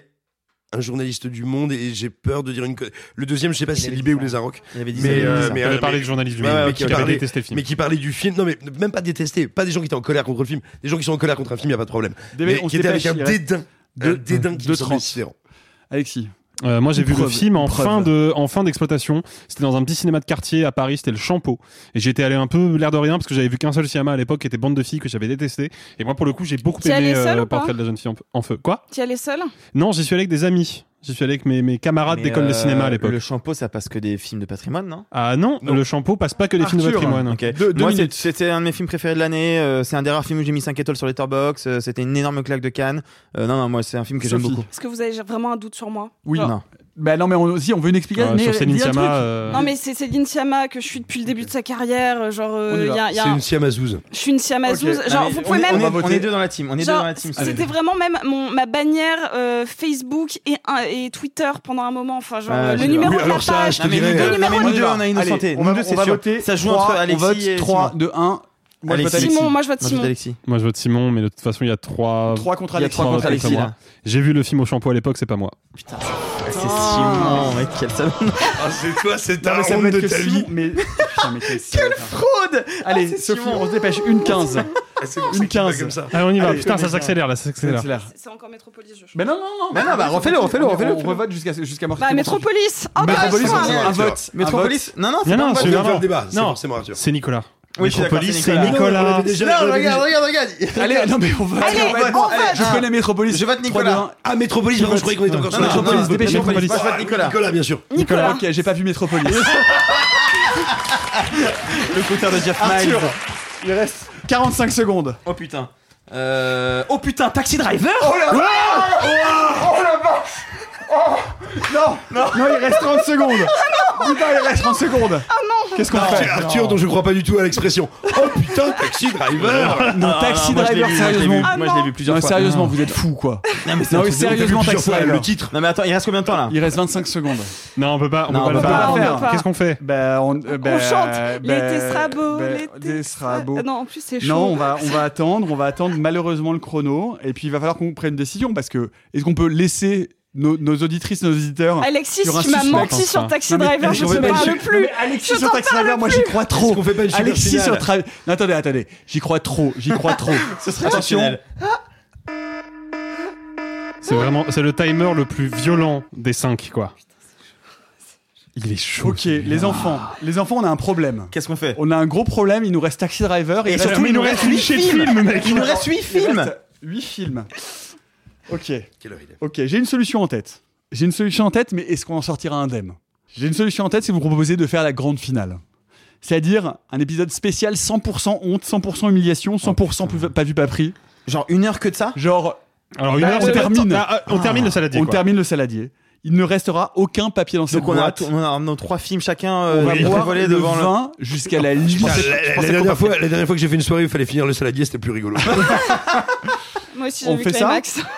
un journaliste du Monde et j'ai peur de dire une le deuxième je sais pas si c'est Libé ou les Arocs. Mais euh, mais, euh, parlé de journaliste du Monde mais, qui, qui parlait, détesté le film. mais qui parlait du film. Non mais même pas détesté. Pas des gens qui étaient en colère contre le film. Des gens qui sont en colère contre un film il y a pas de problème. Des mais, qui étaient avec un dédain de, un dédain qui de Alexis. Euh, moi, j'ai vu le film en fin, de, en fin d'exploitation. C'était dans un petit cinéma de quartier à Paris, c'était le Champeau. Et j'étais allé un peu l'air de rien parce que j'avais vu qu'un seul cinéma à l'époque qui était Bande de filles que j'avais détesté. Et moi, pour le coup, j'ai beaucoup aimé le euh, Portrait de la jeune fille en, en feu. Quoi? Tu y allais seul? Non, j'y suis allé avec des amis. J'y suis allé avec mes, camarades d'école euh, de cinéma à l'époque. Le Champeau, ça passe que des films de patrimoine, non? Ah non, le Champeau passe pas que des films de patrimoine. Hein. Okay. C'était un de mes films préférés de l'année. Euh, c'est un des rares films où j'ai mis 5 étoiles sur Letterboxd. Euh, c'était une énorme claque de Cannes. Euh, non, non, moi, c'est un film que j'aime beaucoup. Est-ce que vous avez vraiment un doute sur moi? Oui. Non. non. Non, mais on, si, on veut une explication. Ah, sur euh, Céline Sciamma. Non, mais c'est Céline Sciamma que je suis depuis le début de sa carrière. Genre, C'est une Sciamazouz. Je suis une Sciamazouz. Genre, vous pouvez même. On est deux dans la team. On est deux dans la team. C'était vraiment même ma bannière Facebook et et Twitter pendant un moment. Enfin, genre, ah, le numéro de la page, le euh, numéro de on a innocenté. On. Ça joue entre Alexis et 3, 2, 1. Moi, Alexis. Je vote Alexis. Simon, moi je vote Simon. Moi je vote Simon, mais de toute façon il y a trois. Trois contre Alexis. Trois contre Alexis J'ai vu le film au shampoing à l'époque, c'est pas moi. Putain. C'est Simon, oh. mec, quel salon. Ah, c'est toi, c'est ta ronde de ta vie. Mais... Putain, mais quelle fraude Allez, ah, Sophie, on se dépêche, une 15. Une 15. comme ça. Allez, on y va. Allez, Putain, ça s'accélère là, ça s'accélère. Accélère. C'est encore Métropolis, je Ben non, non, non. Mais non, bah, refais-le, refais-le, refais-le, On- refais-le. On revote jusqu'à jusqu'à mort. Bah, Métropolis Encore Métropolis, un vote. Métropolis Non, non, c'est Non, pas non, un vote. c'est On non, le débat, c'est non. forcément Arthur. C'est Nicolas. Oui, je suis d'accord, Métropolis, c'est c'est Nicolas. Nicolas. Non, Non, regarde, regarde, regarde. Allez, non, mais on vote. Allez, on vote. Je connais Métropolis. Je vote 3, Nicolas. 2, 1. Ah, Métropolis, pardon, je croyais qu'on était encore Non, sur non, Métropolis. non, dépêchez-vous. Métropolis. Moi, je vote Nicolas. Nicolas, bien sûr. Nicolas. Ok, j'ai pas vu Métropolis. Le compteur de Jeff Arthur, Miles. il reste 45 secondes. Oh putain. Euh... Oh putain, Taxi Driver Non, non, non, il reste 30 secondes. Putain, il reste 30 secondes. Ah non. Qu'est-ce qu'on fait Arthur, dont je crois pas du tout à l'expression. Oh putain, taxi driver Non, Taxi je l'ai Driver, vu, moi, je l'ai sérieusement. vu. Moi, je l'ai vu plusieurs Non, fois. sérieusement, vous êtes fous, quoi. Non, mais c'est Non, sérieusement, Taxi Driver. le titre. Non, mais attends, il reste combien de temps là Il reste 25 secondes. Non, on peut pas. On Non, peut on pas faire. Qu'est-ce qu'on fait Ben, on, euh, ben, On chante ben, l'été sera beau, l'été l'été sera beau. Non, en plus, c'est chaud. Non, on va, on va attendre, on va attendre malheureusement le chrono, et puis il va falloir qu'on prenne une décision parce que est-ce qu'on peut laisser nos, nos auditrices, nos auditeurs Alexis, tu m'as menti sur Taxi Non, mais- Driver, je on te parle plus. Non, Alexis Je sur Taxi Driver, moi j'y crois trop. Fait pas une super Alexis sur Tra- Non, attendez, attendez, j'y crois trop, j'y crois trop. Ce serait Attention. C'est vraiment, c'est le timer le plus violent des 5 quoi. Il est chaud. Ok, les enfants, les enfants, on a un problème. Qu'est-ce qu'on fait On a un gros problème, il nous reste Taxi Driver Et il surtout, il nous reste 8 films mec. Il nous reste 8 films 8 films. Ok. Quelle heure il est Ok, j'ai une solution en tête. J'ai une solution en tête, mais est-ce qu'on en sortira indemne? J'ai une solution en tête, c'est vous proposer de faire la grande finale. C'est-à-dire un épisode spécial 100% honte, 100% humiliation, 100% plus- pas vu, pas pris. Genre une heure que de ça? Genre, Alors une Bah, heure, on c'est termine. Ah, ah, on termine le saladier. on quoi. termine le saladier. Il ne restera aucun papier dans cette Donc on a, boîte. on a nos trois films chacun On euh, va boire volaient le devant le... vin jusqu'à la limite. Ah, la, la dernière fois, la dernière fois que j'ai fait une soirée où il fallait finir le saladier, c'était plus rigolo. Moi aussi, On j'ai vu fait ça Climax.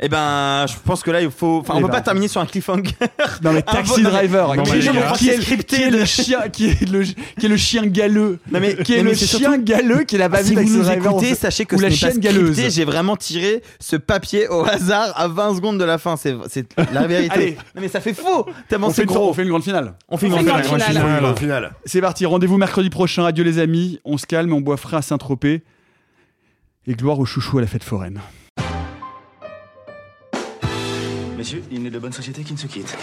Eh ben, je pense que là, il faut. Enfin, on Eh peut ben. pas terminer sur un cliffhanger. Non mais Taxi bon- non, mais- Driver, qui, est, les gars. qui est- Scripté qui est de- le chien, qui est le, qui est le chien galeux, Non mais, qui est non, mais le c'est chien surtout- galeux qui n'a pas si vu vous Taxi nous Driver. écoutez, on- sachez que ou ce la n'est pas chienne scripté. galeuse. J'ai vraiment tiré ce papier au hasard à 20 secondes de la fin. C'est c'est la vérité. Allez. Non mais ça fait faux. Tellement On fait, c'est une, gros. on fait une grande finale. On fait une On fait grande une finale. grande finale. Au final. C'est parti, rendez-vous mercredi prochain. Adieu les amis, on se calme, on boit frais à Saint-Tropez. Et gloire aux chouchous à la fête foraine. Messieurs, il n'est de bonne société qui ne se quitte.